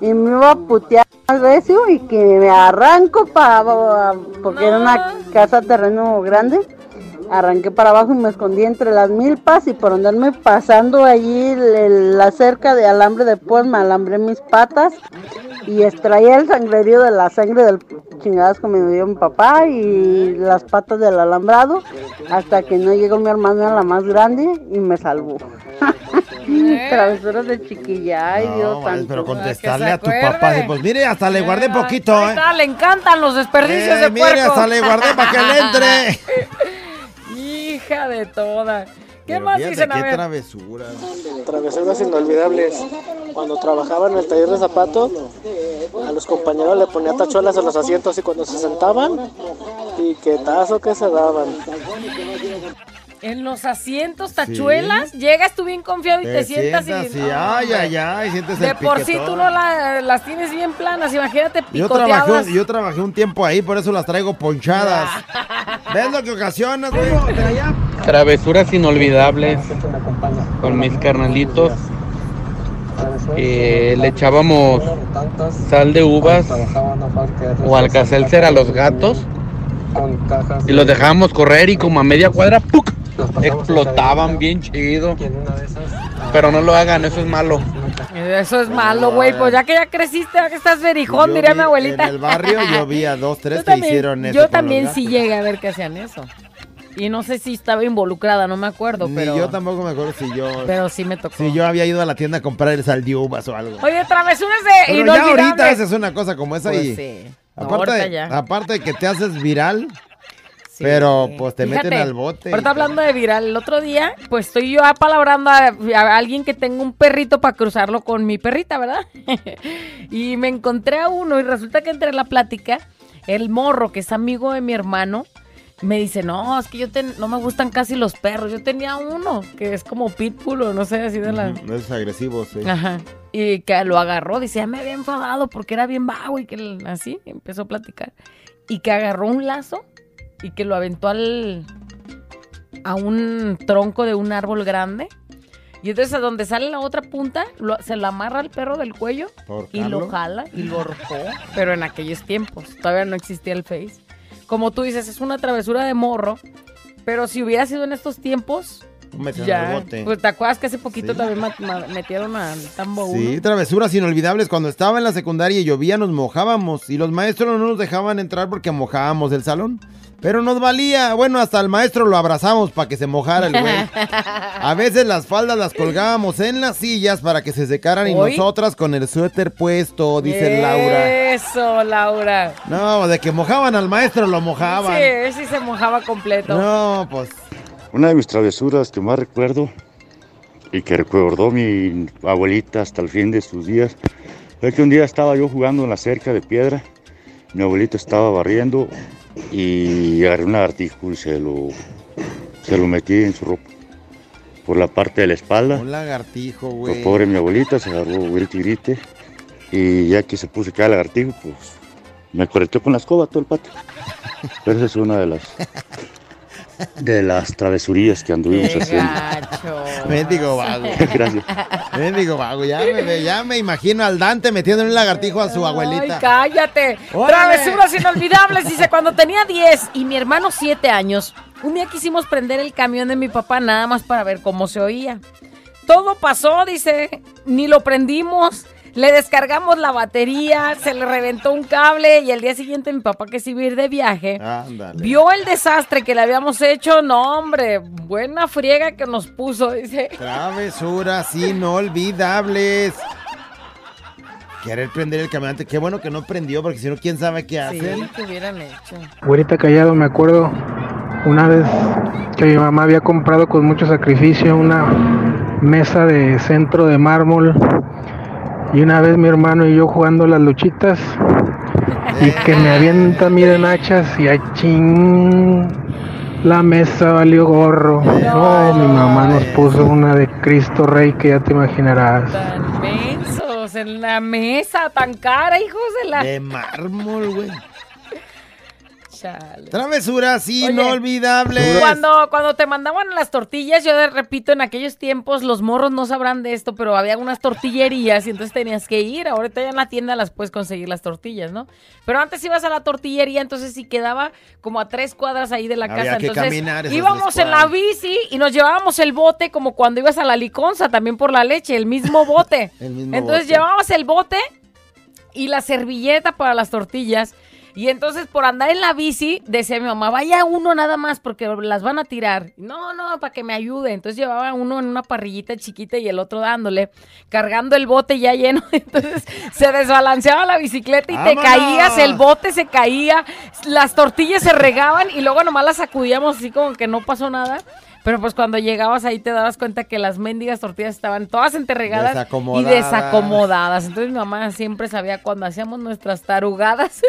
y me iba a putear al recio y que me arranco para porque era una casa terreno grande arranqué para abajo y me escondí entre las milpas y por andarme pasando allí el- el- la cerca de alambre de pues me alambré mis patas y extraía el sangrerío de la sangre del chingadas que me dio mi papá y las patas del alambrado hasta que no llegó mi hermana la más grande y me salvó. Travesuras de chiquilla, ay Dios No, santo. pero contestarle se a tu papá. Pues mire, hasta le guardé poquito, Ahí ¿eh? le encantan los desperdicios Eh, de mire, puerco. hasta le guardé para que le entre. Hija de toda. ¿Qué Pero más dicen? A ver. travesura. Travesuras inolvidables. Cuando trabajaba en el taller de zapatos, a los compañeros le ponía tachuelas a los asientos y cuando se sentaban, y qué tazo que se daban. En los asientos, tachuelas, llegas tú bien confiado y te, sientas, y... y ay, ay, ay, sientes De el por sí tú no la- las tienes bien planas, imagínate Yo picoteadas. trabajé, yo trabajé un tiempo ahí, por eso las traigo ponchadas. ¿Ves lo que ocasionas, güey? Travesuras inolvidables con mis carnalitos. Eh, le echábamos sal de uvas o alcacelcer a los gatos y los dejábamos correr y como a media cuadra ¡puc! Explotaban bien chido. Pero no lo hagan, eso es malo. Eso es malo, güey. Pues ya que ya creciste, ya que estás verijón, diría mi abuelita. En el barrio yo vi a dos, tres Yo que también- hicieron eso. Yo también sí llegué a ver que hacían eso. Y no sé si estaba involucrada, no me acuerdo, Ni pero... yo tampoco me acuerdo si yo. Pero sí me tocó. Si yo había ido a la tienda a comprar el sal de uvas o algo. Oye, travesuras de Pero ya ahorita haces una cosa como esa Pues y. sí. Aparte, Ahorita ya. aparte de que te haces viral, pero pues te Fíjate, meten al bote. Ahorita hablando de viral, el otro día, pues estoy yo apalabrando a, a alguien que tenga un perrito para cruzarlo con mi perrita, ¿verdad? y me encontré a uno y resulta que entre la plática, el morro, que es amigo de mi hermano, me dice, no, es que yo ten- no me gustan casi los perros. Yo tenía uno que es como pitbull o no sé, así de la... No es agresivo, sí. Ajá. Y que lo agarró, dice, ya me había enfadado porque era bien vago y que así empezó a platicar. Y que agarró un lazo y que lo aventó al a un tronco de un árbol grande. Y entonces a donde sale la otra punta, lo- se lo amarra al perro del cuello y lo jala y lo ahorcó. Pero en aquellos tiempos, todavía no existía el Face. Como tú dices, es una travesura de morro. Pero si hubiera sido en estos tiempos, Al ya. bote. Pues te acuerdas que hace poquito también ma- ma- metieron al tambo uno? Sí, travesuras inolvidables. Cuando estaba en la secundaria y llovía, nos mojábamos. Y los maestros no nos dejaban entrar porque mojábamos el salón. Pero nos valía. Bueno, hasta el maestro lo abrazamos para que se mojara el güey. A veces las faldas las colgábamos en las sillas para que se secaran y nosotras con el suéter puesto, dice Laura. Eso, Laura. No, de que mojaban al maestro, lo mojaban. Sí, sí se mojaba completo. No, pues. Una de mis travesuras que más recuerdo y que recordó mi abuelita hasta el fin de sus días fue que un día estaba yo jugando en la cerca de piedra, mi abuelito estaba barriendo y agarré un lagartijo y se lo, se lo metí en su ropa por la parte de la espalda. Un lagartijo, Pues güey. pobre mi abuelita, se agarró grite y grite. Y ya que se puso el lagartijo, pues me correteó con la escoba todo el patio. Pero esa es una de las de las travesurías que anduvimos haciendo. Mendigo vago. Gracias. Mendigo vago. Ya me, ve- ya me imagino al Dante metiendo un lagartijo a su Ay, abuelita. cállate. Órale. Travesuras inolvidables. Dice, cuando tenía 10 y mi hermano 7 años, un día quisimos prender el camión de mi papá nada más para ver cómo se oía. Todo pasó, dice, ni lo prendimos. Le descargamos la batería, se le reventó un cable y al día siguiente mi papá que se iba a ir de viaje. Ándale. Vio el desastre que le habíamos hecho, no hombre, buena friega que nos puso, dice. Travesuras inolvidables. Querer prender el caminante. Qué bueno que no prendió, porque si no, quién sabe qué Sí, hacen. que hubieran hecho. Güerita Callado, me acuerdo una vez que mi mamá había comprado con mucho sacrificio una mesa de centro de mármol y una vez mi hermano y yo jugando las luchitas y que me avienta miren hachas y a ching la mesa valió gorro. No, mi mamá nos puso una de Cristo Rey que ya te imaginarás. Tan mensos en la mesa, tan cara, hijos de la... De mármol, güey. Chale. Travesuras inolvidables. Cuando, cuando te mandaban las tortillas, yo repito, en aquellos tiempos los morros no sabrán de esto, pero había unas tortillerías y entonces tenías que ir. Ahorita ya en la tienda las puedes conseguir las tortillas, ¿no? Pero antes ibas a la tortillería, entonces sí quedaba como a tres cuadras ahí de la Había casa. que entonces caminar esas íbamos en la bici y nos llevábamos el bote como cuando ibas a la liconza, también por la leche, el mismo bote. El mismo entonces bote. llevábamos el bote y la servilleta para las tortillas. Y entonces por andar en la bici, decía mi mamá, vaya uno nada más porque las van a tirar. No, no, para que me ayude. Entonces llevaba uno en una parrillita chiquita y el otro dándole, cargando el bote ya lleno. Entonces se desbalanceaba la bicicleta y te caías, el bote se caía, las tortillas se regaban y luego nomás las sacudíamos así como que no pasó nada. Pero pues cuando llegabas ahí te dabas cuenta que las mendigas tortillas estaban todas enterregadas y Desacomodadas. Entonces mi mamá siempre sabía cuando hacíamos nuestras tarugadas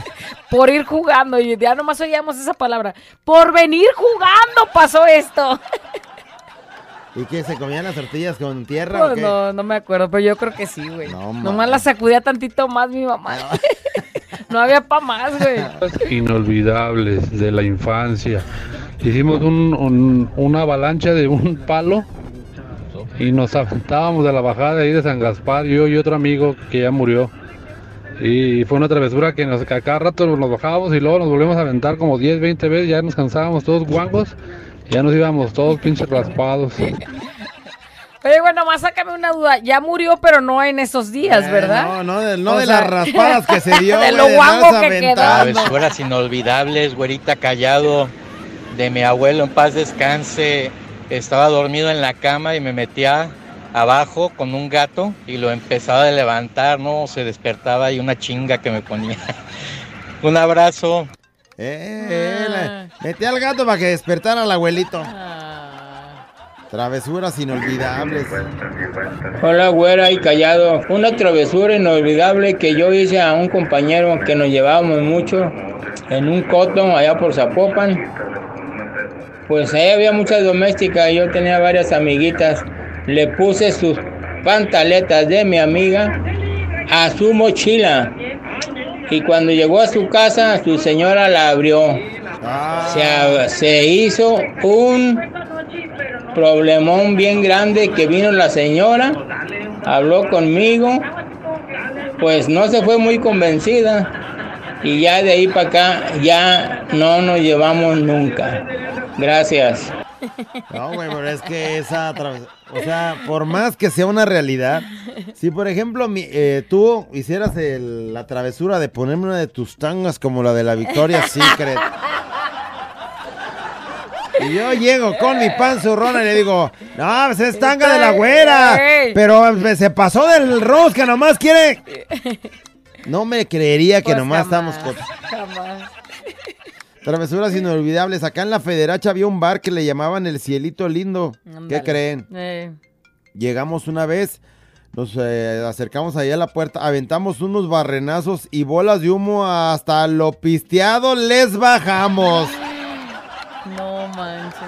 por ir jugando. Y ya nomás oíamos esa palabra. Por venir jugando pasó esto. ¿Y qué? ¿Se comían las tortillas con tierra o Pues qué? no, no me acuerdo, pero yo creo que sí, güey. No, nomás man. la sacudía tantito más mi mamá. no había pa' más, güey. inolvidables de la infancia. Hicimos un- un- una avalancha de un palo y nos aventábamos de la bajada ahí de San Gaspar, yo y otro amigo que ya murió. Y fue una travesura que, nos, que a cada rato nos bajábamos y luego nos volvimos a aventar como 10, 20 veces, ya nos cansábamos todos guangos, ya nos íbamos todos pinches raspados. Oye, bueno, más sácame una duda. Ya murió, pero no en esos días, Eh, ¿verdad? no, no de- no O de sea, las raspadas que se dio, De lo guango que quedó. Travesuras inolvidables, güerita callado, de mi abuelo en paz descanse. Estaba dormido en la cama y me metía abajo con un gato y lo empezaba a levantar, ¿no? Se despertaba y una chinga que me ponía. un abrazo. Eh, le- metí al gato para que despertara al abuelito. Travesuras inolvidables. Hola, güera y callado. Una travesura inolvidable que yo hice a un compañero que nos llevábamos mucho en un coto allá por Zapopan. Pues ahí había muchas domésticas, yo tenía varias amiguitas. Le puse sus pantaletas de mi amiga a su mochila. Y cuando llegó a su casa, su señora la abrió. Se, se hizo un problemón bien grande que vino la señora, habló conmigo, pues no se fue muy convencida y ya de ahí para acá ya no nos llevamos nunca. Gracias. No, güey, pero es que esa O sea, por más que sea una realidad, si por ejemplo mi- eh, tú hicieras el- la travesura de ponerme una de tus tangas como la de la Victoria Secret. Y yo llego con mi pan zurrona y le digo, No, pues es tanga de la güera. Pero pues, se pasó del que nomás quiere. No me creería que Pues nomás jamás, estamos con jamás. travesuras inolvidables. Acá en la Federacha había un bar que le llamaban el Cielito Lindo. ¿Qué creen? Eh, Llegamos una vez, nos eh, acercamos ahí a la puerta, aventamos unos barrenazos y bolas de humo hasta lo pisteado les bajamos. no manches.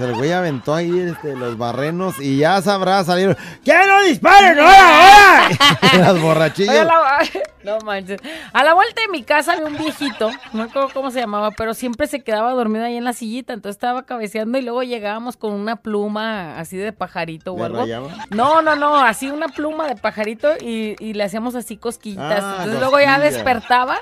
Sea, el güey aventó ahí este, los barrenos y ya sabrá salir. ¡Que no disparen! ¡Ahora, ahora! Las borrachillas. la- no manches. A la vuelta de mi casa había un viejito, no me acuerdo cómo se llamaba, pero siempre se quedaba dormido ahí en la sillita, entonces estaba cabeceando y luego llegábamos con una pluma así de pajarito o ¿Le algo. rayaba? No, no, no, así una pluma de pajarito y, y le hacíamos así cosquillitas. Ah, entonces luego ya despertaba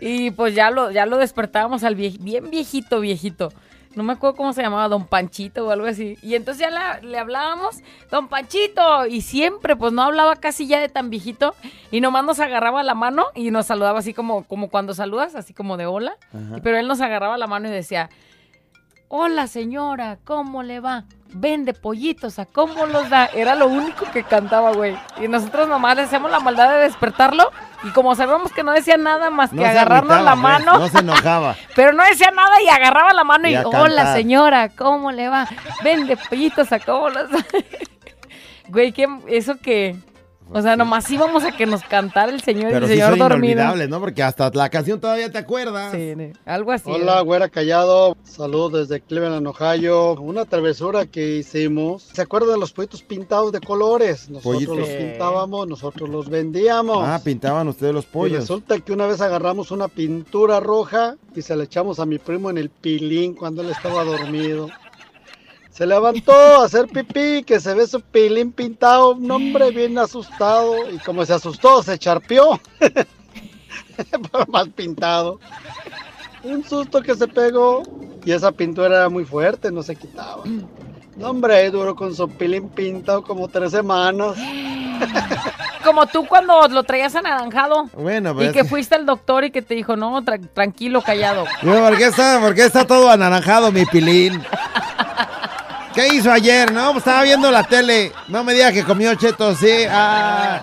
y pues ya lo, ya lo despertábamos al vie- bien viejito, viejito. No me acuerdo cómo se llamaba, Don Panchito o algo así. Y entonces ya la- le hablábamos, Don Panchito. Y siempre, pues no hablaba casi ya de tan viejito. Y nomás nos agarraba la mano y nos saludaba así como, como cuando saludas, así como de hola. Ajá. Pero él nos agarraba la mano y decía, hola señora, ¿cómo le va? Vende pollitos, ¿a cómo los da? Era lo único que cantaba, güey. Y nosotros nomás le hacíamos la maldad de despertarlo. Y como sabíamos que no decía nada más que agarrarnos la mano. No se enojaba. Pero no decía nada y agarraba la mano y, Y hola señora, ¿cómo le va? Vende pollitos a cómo los Güey, ¿qué, eso que... O sea, nomás íbamos a que nos cantara el señor Pero sí el señor son dormido. inolvidables, ¿no? Porque hasta la canción todavía te acuerdas. Sí, algo así. Hola, era. güera callado. Saludos desde Cleveland, Ohio. Una travesura que hicimos. ¿Se acuerdan de los pollitos pintados de colores? Nosotros los pintábamos, nosotros los vendíamos. Ah, pintaban ustedes los Y pollos. resulta que una vez agarramos una pintura roja y se la echamos a mi primo en el pilín cuando él estaba dormido. Se levantó a hacer pipí, que se ve su pilín pintado, un hombre bien asustado. Y como se asustó, se charpeó. Más pintado. Un susto que se pegó. Y esa pintura era muy fuerte, no se quitaba. No, hombre, duró con su pilín pintado como tres semanas. Como tú cuando lo traías anaranjado. Bueno, Y pues. que fuiste al doctor y que te dijo, no, tra- tranquilo, callado. Digo, ¿Por qué, está, ¿Por qué está todo anaranjado, mi pilín? ¿Qué hizo ayer? No, pues estaba viendo la tele. No me diga que comió chetos, sí. Ah,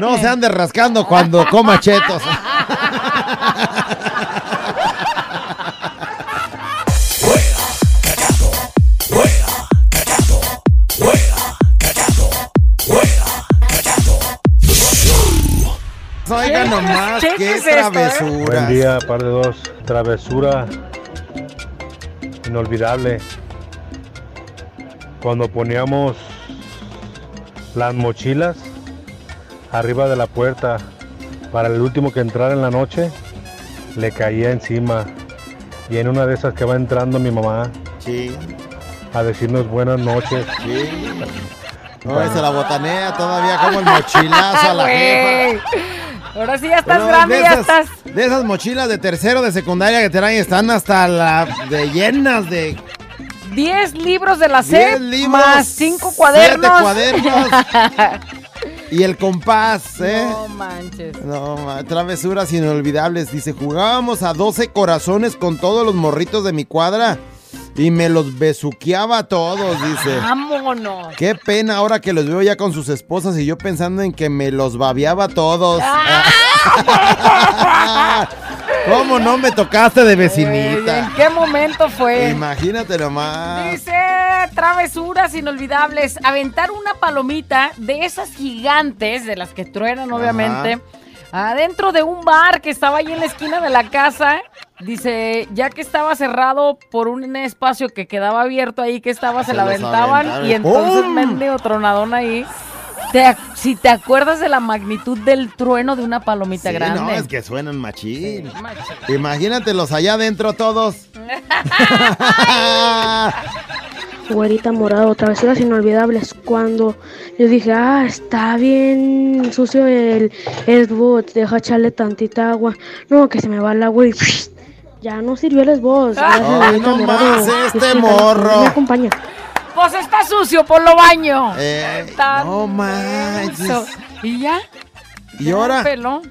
no se ande rascando cuando coma chetos. Oiga nomás, ¿Qué qué, es travesura. Buen día, par de dos. Travesura inolvidable. Cuando poníamos las mochilas arriba de la puerta para el último que entrara en la noche, le caía encima. Y en una de esas que va entrando mi mamá Sí, a decirnos buenas noches. sí. No, se la botanea todavía como el mochilazo a la jefa. Ahora sí ya estás grande, de ya esas, estás. De esas mochilas de tercero de secundaria que traen están hasta la de llenas de 10 libros de la SEP libros, más 5 siete cuadernos. cuadernos. y el compás, ¿eh? No manches. No, ma- travesuras inolvidables. Dice, jugábamos a 12 corazones con todos los morritos de mi cuadra y me los besuqueaba a todos, dice. Vámonos. Qué pena ahora que los veo ya con sus esposas y yo pensando en que me los babeaba a todos. ¿Cómo no me tocaste de vecinita? ¿En qué momento fue? Imagínate nomás. Dice travesuras inolvidables. Aventar una palomita de esas gigantes, de las que truenan, obviamente, adentro de un bar que estaba ahí en la esquina de la casa. Dice, ya que estaba cerrado por un espacio que quedaba abierto ahí, que estaba, se, Se la aventaban. aventaron. Y entonces, ¡Pum! mendigo tronadón ahí. Te si te acuerdas de la magnitud del trueno de una palomita Sí, grande. no, es que suenan machín. Machín. Imagínatelos allá adentro todos. Güerita morado, travesuras inolvidables. Cuando yo dije, ah, está bien sucio el esbot, deja echarle tantita agua. No, que se me va el agua y ya no sirvió el esbot. Gracias, Ay, no más, este morro. Me acompaña. Pues está sucio, por lo baño. Eh, Tan no manches. Y ya. ¿Y ya, ahora? pelón.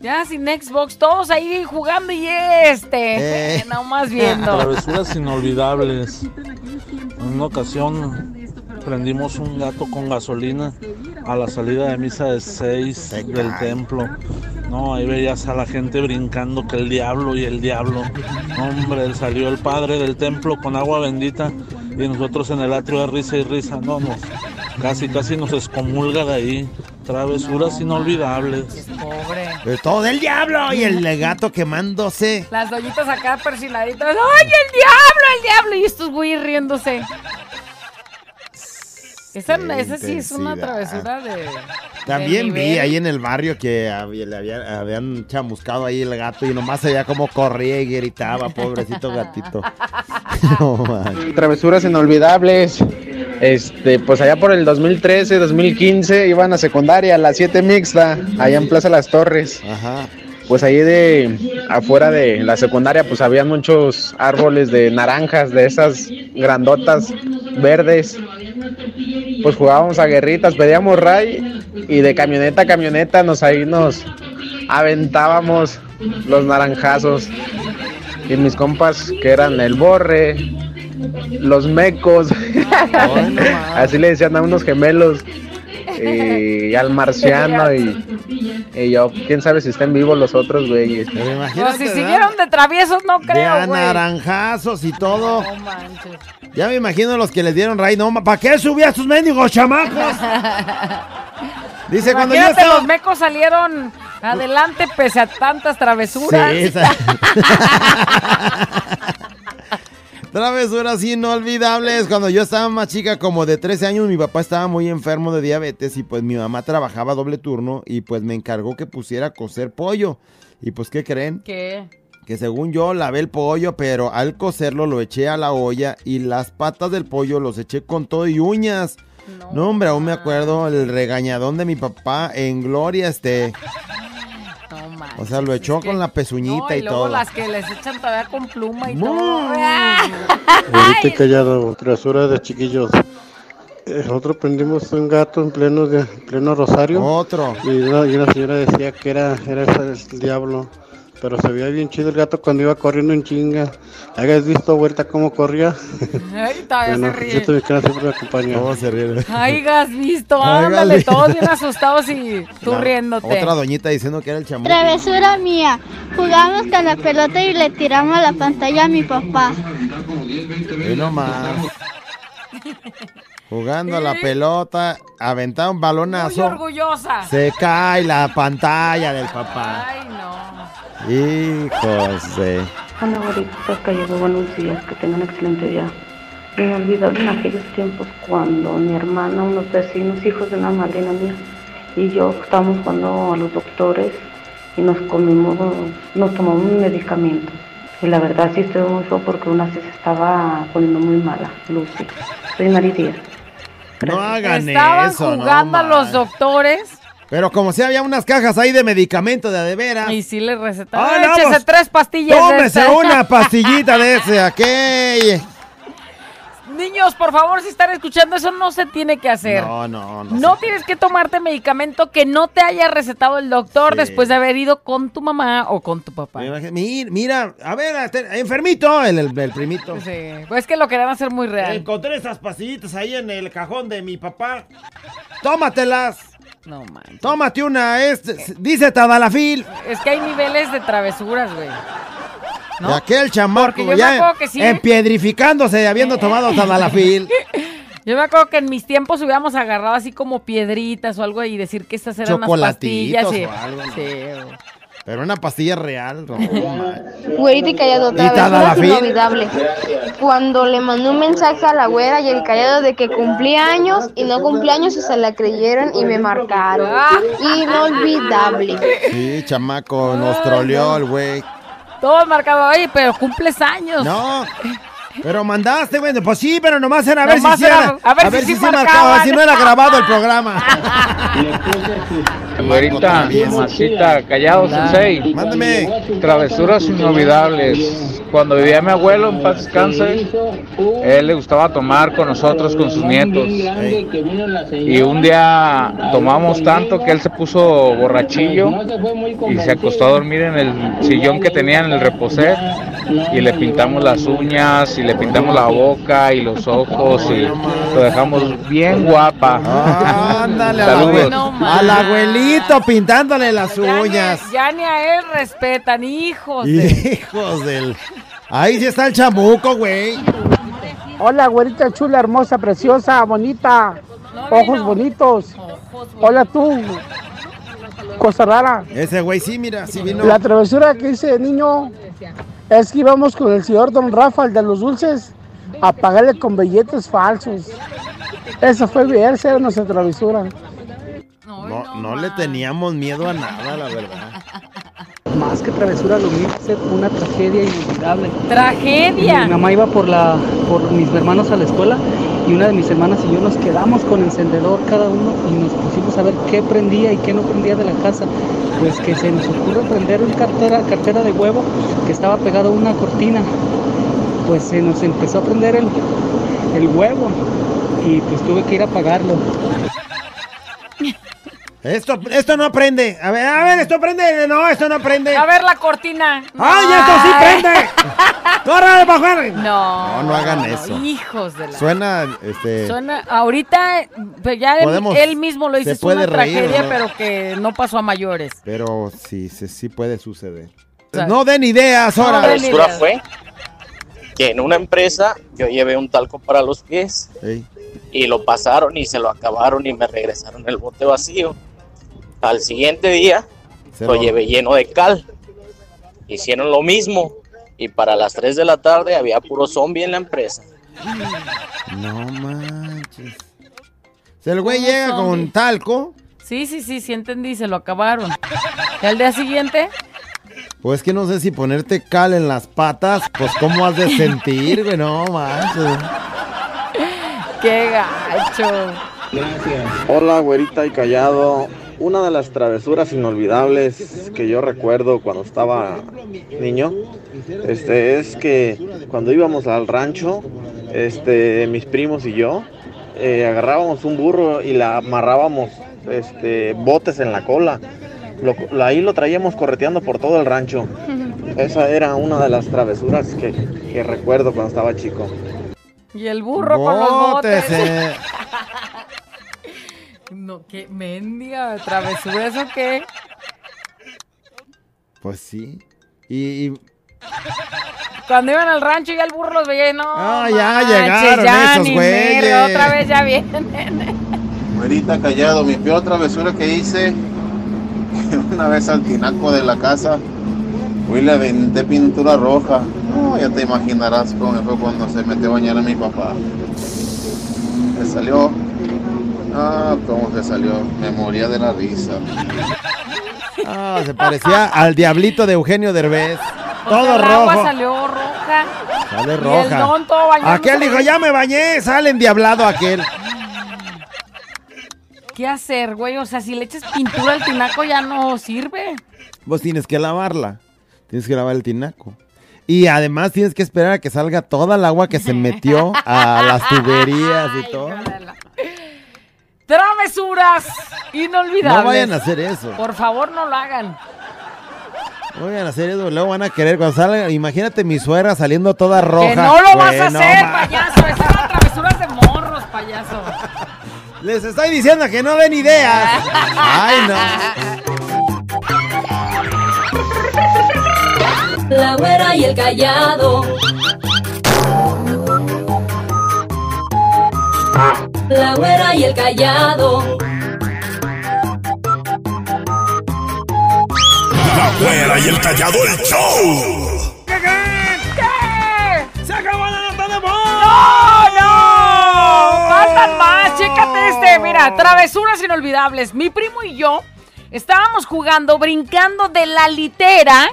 Ya sin Xbox, todos ahí jugando y este. Eh. Nomás viendo. Travesuras inolvidables. En una ocasión prendimos un gato con gasolina a la salida de misa de 6 del templo. No, ahí veías a la gente brincando que el diablo y el diablo. Hombre, salió el padre del templo con agua bendita y nosotros en el atrio de risa y risa. No, no, casi, casi nos excomulga de ahí. Travesuras inolvidables. Pobre. De todo el diablo y el gato quemándose. Las doñitas acá persinaditas. ¡Ay, el diablo, el diablo! Y estos güeyes riéndose. Esa, esa sí es una travesura de. También de vi ahí en el barrio que había- le había- habían chamuscado ahí el gato y nomás se veía como corría y gritaba, pobrecito gatito. No. Travesuras inolvidables. Este, pues allá por el 2013, 2015 iban a secundaria, a la 7 mixta, allá en Plaza Las Torres. Ajá. Pues ahí de afuera de la secundaria, pues había muchos árboles de naranjas, de esas grandotas verdes. Pues jugábamos a guerritas, pedíamos ray y de camioneta a camioneta nos ahí nos aventábamos los naranjazos. Y mis compas que eran el borre, los mecos, así le decían a unos gemelos, y al marciano y, y yo, quién sabe si estén vivos los otros güeyes. Pero si siguieron de traviesos, no creo, a güey. naranjazos y todo. No manches. Ya me imagino los que les dieron ray. No, ¿para qué subía a sus mendigos chamacos? Dice cuando yo Imagínate, estaba... los mecos salieron adelante pese a tantas travesuras. Sí, esa- Travesuras inolvidables. Cuando yo estaba más chica, como de 13 años, mi papá estaba muy enfermo de diabetes y pues mi mamá trabajaba doble turno y pues me encargó que pusiera a cocer pollo. Y pues, ¿qué creen? ¿Qué? Que según yo lavé el pollo, pero al cocerlo lo eché a la olla y las patas del pollo los eché con todo y uñas. No, hombre, aún me acuerdo el regañadón de mi papá en gloria, este. No. O sea, lo echó con la pezuñita No, y y, luego todo. las que les echan todavía con pluma y Mu. todo. Ahorita callado, travesura de chiquillos. Eh, Nosotros prendimos un gato en pleno, de, pleno rosario. Otro. Y una, y una señora decía que era, era el diablo. Pero se veía bien chido el gato cuando iba corriendo en chinga. ¿Hayas visto vuelta cómo corría? Ay, todavía Bueno, se ríe. yo te siempre me acompaña. ¿Cómo se ríe? Ay, has visto, ándale, todos bien asustados y tú La- riéndote. Otra doñita diciendo que era el chamuco. Travesura mía. Jugamos con la pelota y le tiramos la pantalla a mi papá. Ve nomás. Jugando a la pelota, aventaba un Muy balonazo. orgullosa. Se cae la pantalla del papá. Ay, no. Hijos de. Hola, güeritos, callado, buenos días, que tengan un excelente día. Inolvidable en aquellos tiempos cuando mi hermana, unos vecinos, hijos de una madrina mía, y yo estábamos jugando a los doctores y nos comimos, nos tomamos un medicamento. Y la verdad sí estuvo muy feo porque una sí se estaba poniendo muy mala, Lucy. Soy Mari Díaz. No hagan Estaban eso, no jugando a los doctores Pero como si había unas cajas ahí de medicamento de a de veras. y sí le recetaron. Ay, Échese tres pastillas. de Tómese ese. una pastillita de ese, aquel. Niños, por favor, si están escuchando eso, no se tiene que hacer. No, no, no. No tienes que tomarte medicamento que no te haya recetado el doctor Sí. después de haber ido con tu mamá o con tu papá. Mira, mira, a ver, enfermito, el, el- el primito. Sí, pues es que lo querían hacer muy real. Encontré esas pastillitas ahí en el cajón de mi papá. Tómatelas. No manches. Tómate una, es, dice Tadalafil. Es que hay niveles de travesuras, güey. ¿No? De aquel chamaco yo me ya acuerdo que sí. empiedrificándose habiendo tomado Tadalafil. Yo me acuerdo que en mis tiempos hubiéramos agarrado así como piedritas o algo y decir que estas eran las pastillas. Y- o algo, ¿no? Sí, güey. Pero una pastilla real, no, man. Güerita y callado, ¿Y travesuras Tadalafil? inolvidables. Cuando le mandó un mensaje a la güera y el callado de que cumplía años y no cumplía años y se la creyeron y me marcaron. Inolvidable. Sí, chamaco, nos troleó el güey. Todo marcado, oye, pero cumples años. No. Pero mandaste, güey. Pues sí, pero nomás era a ver Nomás si era- era- a ver si sí marcaban. si no era grabado el programa. Güerita, mamacita, callado, sensei. Mándame. Travesuras inolvidables. Cuando vivía mi abuelo, en paz descanse, él le gustaba tomar con nosotros, con sus nietos. Y un día tomamos tanto que él se puso borrachillo y se acostó a dormir en el sillón que tenía en el reposer. Y le pintamos las uñas y le pintamos la boca y los ojos y lo dejamos bien guapa. Ándale, al Saludos. al abuelito pintándole las uñas. Ya ni a él respetan, hijos de... Hijos del. Ahí sí está el chamuco, güey. Hola, güerita chula, hermosa, preciosa, bonita. Ojos bonitos. Hola tú. Cosa rara. Ese güey sí, mira, sí vino. La travesura que hice de niño es que íbamos con el señor Don Rafa, el de los dulces, a pagarle con billetes falsos. Esa fue verse, era nuestra travesura. No, no le teníamos miedo a nada, la verdad. Más que travesura, lo mío fue una tragedia inolvidable. ¡Tragedia! Mi mamá iba por, la, por mis hermanos a la escuela y una de mis hermanas y yo nos quedamos con encendedor cada uno y nos pusimos a ver qué prendía y qué no prendía de la casa. Pues que se nos ocurre prender una cartera, cartera de huevo que estaba pegado a una cortina. Pues se nos empezó a prender el, el huevo y pues tuve que ir a apagarlo. Esto, esto no prende. A ver, a ver, esto prende. No, esto no prende. A ver la cortina. ¡Ay, esto sí prende! ¡Córrele, bajar! No. No, no hagan eso. Hijos de la... Suena, este. Suena, ahorita, pues ya él, Podemos- él mismo lo dice, es una reír, tragedia, ¿no? pero que no pasó a mayores. Pero sí, sí, sí puede suceder. sea, No den ideas ahora. no den travesura fue que en una empresa yo llevé un talco para los pies y lo pasaron y se lo acabaron y me regresaron el bote vacío. Al siguiente día Se lo lo- llevé lleno de cal. Hicieron lo mismo y para las 3 de la tarde había puro zombie en la empresa. No manches. Si el güey llega con talco, Sí, sí, sí, sí entendí, se lo acabaron. ¿Y al día siguiente? pues que no sé si ponerte cal en las patas, pues cómo has de sentir, güey, no manches. ¡Qué gacho! Hola, güerita y callado. Una de las travesuras inolvidables que yo recuerdo cuando estaba niño, este, es que cuando íbamos al rancho, este, mis primos y yo, eh, agarrábamos un burro y le amarrábamos, este, botes en la cola. Lo- lo- ahí lo traíamos correteando por todo el rancho. Esa era una de las travesuras que, que recuerdo cuando estaba chico. Y el burro con los Botes, botes. eh. No, qué mendiga travesura, ¿eso qué? Pues sí. Y, y- Cuando iban al rancho ya el burro los veía y no. Ah, ya manches, llegaron ya esos ni güeyes. merga, Otra vez ya vienen. Güerita callado, mi peor travesura que hice, una vez al tinaco de la casa, fui y le aventé pintura roja. No, ya te imaginarás cómo fue cuando se metió a bañar a mi papá. Se salió. Ah, cómo se salió. Me moría de la risa. ah, se parecía al diablito de Eugenio Derbez. Todo el agua rojo. salió roja. Sale Y el roja. don todo bañado. Aquel dijo, ya me bañé, sale endiablado aquel. ¿Qué hacer, güey? O sea, si le echas pintura al tinaco ya no sirve. Vos tienes que lavarla. Tienes que lavar el tinaco. Y además tienes que esperar a que salga toda el agua que se metió a las tuberías y todo. Travesuras inolvidables. No vayan a hacer eso. Por favor, no lo hagan. No vayan a hacer eso, luego van a querer cuando salga. Imagínate mi suegra saliendo toda roja. Que no lo vas a no hacer, ma- payaso. Esas son travesuras de morros, payaso. Les estoy diciendo que no den ideas. Ay, no. La güera y el callado. La güera y el callado. La güera y el callado, el show. ¿Qué? ¡Se acabó la nota de voz! ¡No, no! Faltan más, chécate este. Mira, travesuras inolvidables. Mi primo y yo estábamos jugando, brincando de la litera.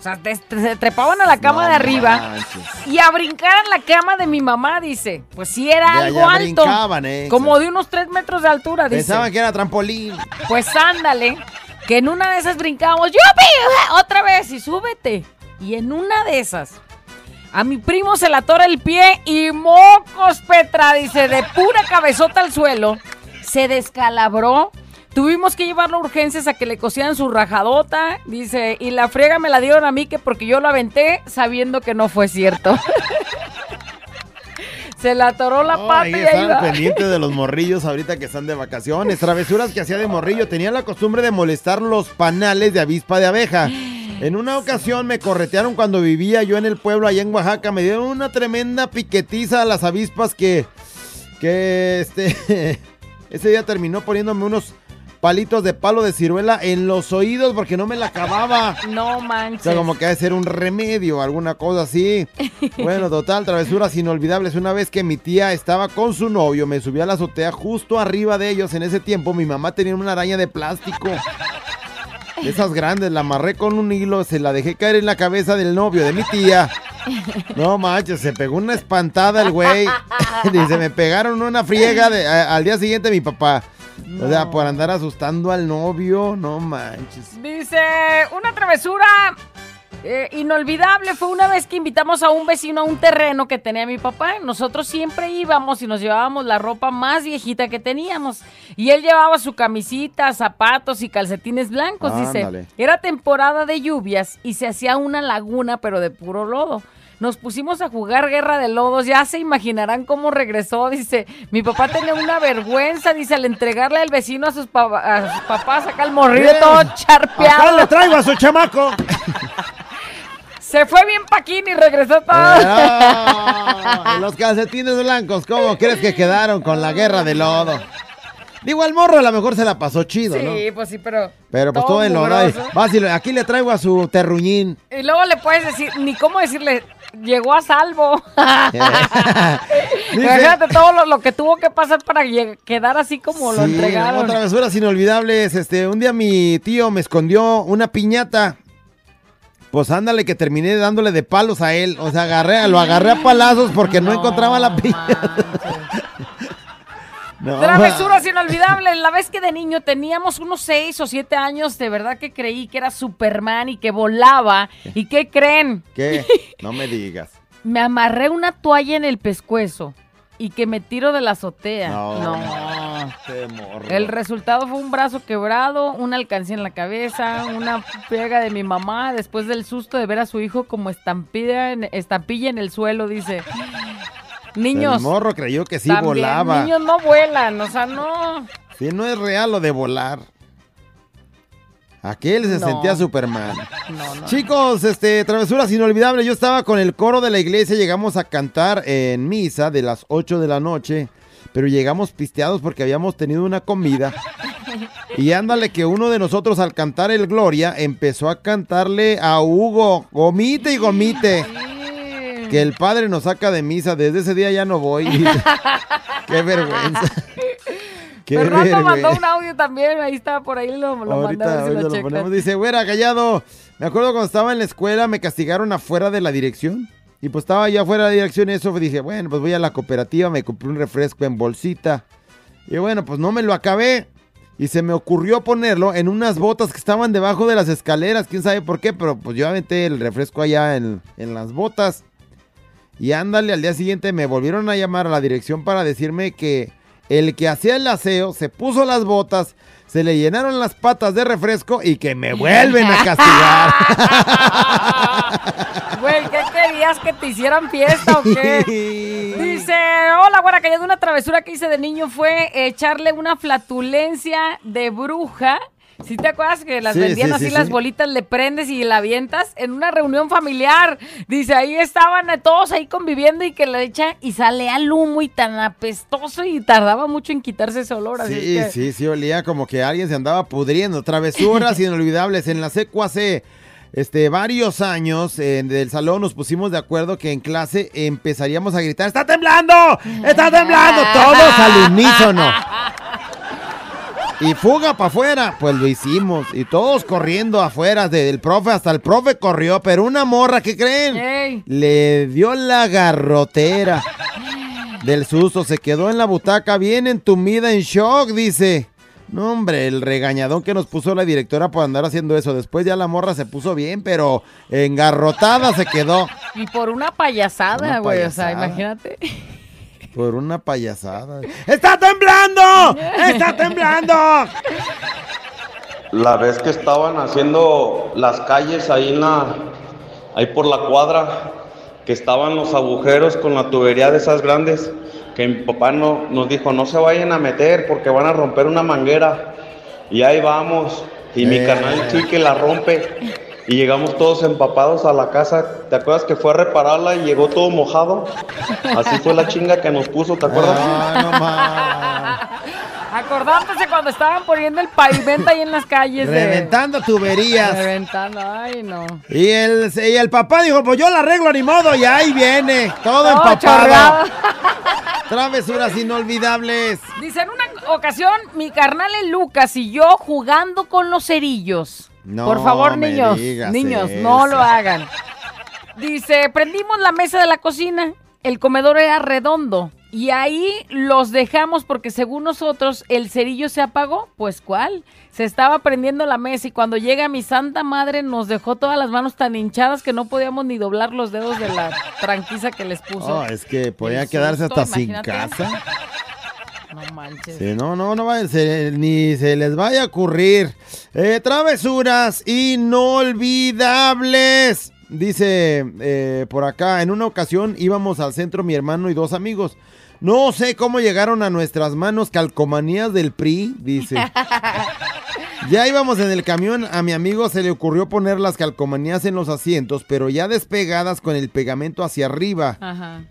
O sea, te- te- se trepaban a la cama de arriba. Y a brincar en la cama de mi mamá, dice. Pues sí, era De algo alto. brincaban, eh. Como de unos 3 metros de altura, dice. Pensaban que era trampolín. Pues ándale, que en una de esas brincamos, ¡yupi! Otra vez y súbete. Y en una de esas, a mi primo se le atora el pie y mocos, Petra, dice, de pura cabezota al suelo, se descalabró, Tuvimos que llevarlo a urgencias a que le cosieran su rajadota. Dice, y la friega me la dieron a mí que porque yo lo aventé sabiendo que no fue cierto. Se la atoró la No, pata ahí y ahí va. pendientes de los morrillos ahorita que están de vacaciones. Travesuras que hacía de morrillo. Tenía la costumbre de molestar los panales de avispa de abeja. En una ocasión me corretearon cuando vivía yo en el pueblo allá en Oaxaca. Me dieron una tremenda piquetiza a las avispas que. Que este. Ese día terminó poniéndome unos palitos de palo de ciruela en los oídos porque no me la acababa. No O manches. sea, como que ha de ser un remedio, alguna cosa así. Bueno, total, travesuras inolvidables. Una vez que mi tía estaba con su novio, me subí a la azotea justo arriba de ellos. En ese tiempo, mi mamá tenía una araña de plástico. Esas grandes, la amarré con un hilo, se la dejé caer en la cabeza del novio de mi tía. No manches, se pegó una espantada el güey. Dice, me pegaron una friega de- a- al día siguiente mi papá. O sea, por andar asustando al novio, no manches. Dice, una travesura eh, inolvidable fue una vez que invitamos a un vecino a un terreno que tenía mi papá. Nosotros siempre íbamos y nos llevábamos la ropa más viejita que teníamos. Y él llevaba su camisita, zapatos y calcetines blancos, dice. Era temporada de lluvias y se hacía una laguna, pero de puro lodo. Nos pusimos a jugar guerra de lodos, ya se imaginarán cómo regresó, dice. Mi papá tenía una vergüenza, dice, al entregarle al vecino a sus, a sus papás, acá el morrillo Bien. todo Acá charpeado. le traigo a su chamaco. Se fue bien Paquín y regresó todo. Ah, los calcetines blancos, ¿cómo crees que quedaron con la guerra de lodo? Digo, al morro a lo mejor se la pasó chido, ¿no? Sí, pues sí, pero. Pero pues todo en mugroso. Vas y aquí le traigo a su terruñín. Y luego le puedes decir, ni cómo decirle, llegó a salvo. Imagínate todo lo, lo que tuvo que pasar para quedar así como lo entregaron. no, travesuras inolvidables. Este, un día mi tío me escondió una piñata. Pues ándale que terminé dándole de palos a él. O sea, agarré, lo agarré a palazos porque no, encontraba la piñata. No, Travesuras inolvidables. La vez que de niño teníamos unos 6 o 7 años, de verdad que creí que era Superman y que volaba. ¿Y qué creen? ¿Qué? No me digas. Me amarré una toalla en el pescuezo y que me tiro de la azotea. No. no. El resultado fue un brazo quebrado, una alcancía en la cabeza, una pega de mi mamá después del susto de ver a su hijo como estampida en, estampilla en el suelo, dice. Niños. El morro creyó que sí también, volaba. Niños no vuelan, o sea, no. Sí, no es real lo de volar. Aquel se No. sentía Superman. No, no. Chicos, este, travesuras inolvidables. Yo estaba con el coro de la iglesia, llegamos a cantar en misa de las 8 de la noche, pero llegamos pisteados porque habíamos tenido una comida. Y ándale que uno de nosotros al cantar el Gloria empezó a cantarle a Hugo, gomite y gomite. Que el padre nos saca de misa, desde ese día ya no voy. Qué vergüenza. Qué Fernando mandó un audio también, ahí está, por ahí lo, lo a ver Ahorita, si ahorita lo lo ponemos. Dice, güera, callado. Me acuerdo cuando estaba en la escuela, me castigaron afuera de la dirección. Y pues estaba yo afuera de la dirección y eso dije, bueno, pues voy a la cooperativa, me compré un refresco en bolsita. Y bueno, pues no me lo acabé. Y se me ocurrió ponerlo en unas botas que estaban debajo de las escaleras. Quién sabe por qué, pero pues yo aventé el refresco allá en, en las botas. Y ándale, al día siguiente me volvieron a llamar a la dirección para decirme que el que hacía el aseo se puso las botas, se le llenaron las patas de refresco y que me vuelven a castigar. Güey, ¿qué querías que te hicieran fiesta o qué? Dice, hola, güera, que yo de una travesura que hice de niño fue echarle una flatulencia de bruja. Si te acuerdas que las Sí, vendían sí, así sí, las sí. bolitas, le prendes y la avientas en una reunión familiar? Dice, ahí estaban eh, todos ahí conviviendo y que le echa y sale al humo y tan apestoso y tardaba mucho en quitarse ese olor. Así Sí, es que- sí, sí, olía como que alguien se andaba pudriendo. Travesuras inolvidables. En la secu hace este, varios años en del salón nos pusimos de acuerdo que en clase empezaríamos a gritar, ¡Está temblando! ¡Está temblando! Todos al unísono. Y fuga para afuera, pues lo hicimos. Y todos corriendo afuera del profe, hasta el profe corrió, pero una morra, ¿qué creen? Le dio la garrotera del susto, se quedó en la butaca bien entumida, en shock, dice. No, hombre, el regañadón que nos puso la directora por andar haciendo eso. Después ya la morra se puso bien, pero engarrotada se quedó. Y por una payasada, güey, o sea, imagínate. Por una payasada. ¡Está temblando! ¡Está temblando! La vez que estaban haciendo las calles ahí en la, ahí por la cuadra, que estaban los agujeros con la tubería de esas grandes, que mi papá no, nos dijo no se vayan a meter porque van a romper una manguera. Y ahí vamos. Y mi Eh. canal Chuy que la rompe. Y llegamos todos empapados a la casa. ¿Te acuerdas que fue a repararla y llegó todo mojado? Así fue la chinga que nos puso, ¿te acuerdas? Acordándose cuando estaban poniendo el pavimento ahí en las calles. de- Reventando tuberías. Reventando, ay no. Y el, y el papá dijo, pues yo la arreglo ni modo, y ahí viene, todo Todo empapado. chorreado. Travesuras inolvidables. Dice, en una ocasión, mi carnal el Lucas y yo jugando con los cerillos. No Por favor, me niños, digas niños, no lo hagan. Dice, prendimos la mesa de la cocina, el comedor era redondo y ahí los dejamos porque según nosotros el cerillo se apagó. Pues ¿cuál? Se estaba prendiendo la mesa y cuando llega mi santa madre nos dejó todas las manos tan hinchadas que no podíamos ni doblar los dedos de la tranquiza que les puso. Oh, es que podía quedarse susto, hasta sin casa. No manches. Sí, no, no, no se- ni se les vaya a ocurrir. Eh, travesuras inolvidables. Dice eh, por acá, en una ocasión íbamos al centro mi hermano y dos amigos. No sé cómo llegaron a nuestras manos calcomanías del PRI, dice. Ya íbamos en el camión, a mi amigo se le ocurrió poner las calcomanías en los asientos, pero ya despegadas con el pegamento hacia arriba. Ajá.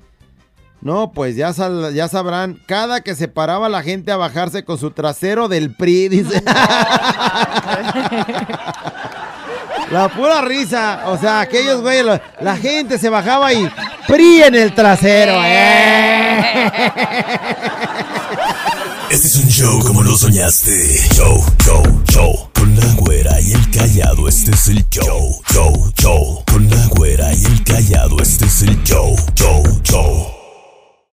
No, pues ya, sal, ya sabrán, cada que se paraba la gente a bajarse con su trasero del PRI, dice. La pura risa. O sea, aquellos güeyes, la, la, gente se bajaba y PRI en el trasero. Eh. Este es un show como lo soñaste. Show, show, show. Con la güera y el callado, este es el show, show, show. Con la güera y el callado, este es el show, show, show.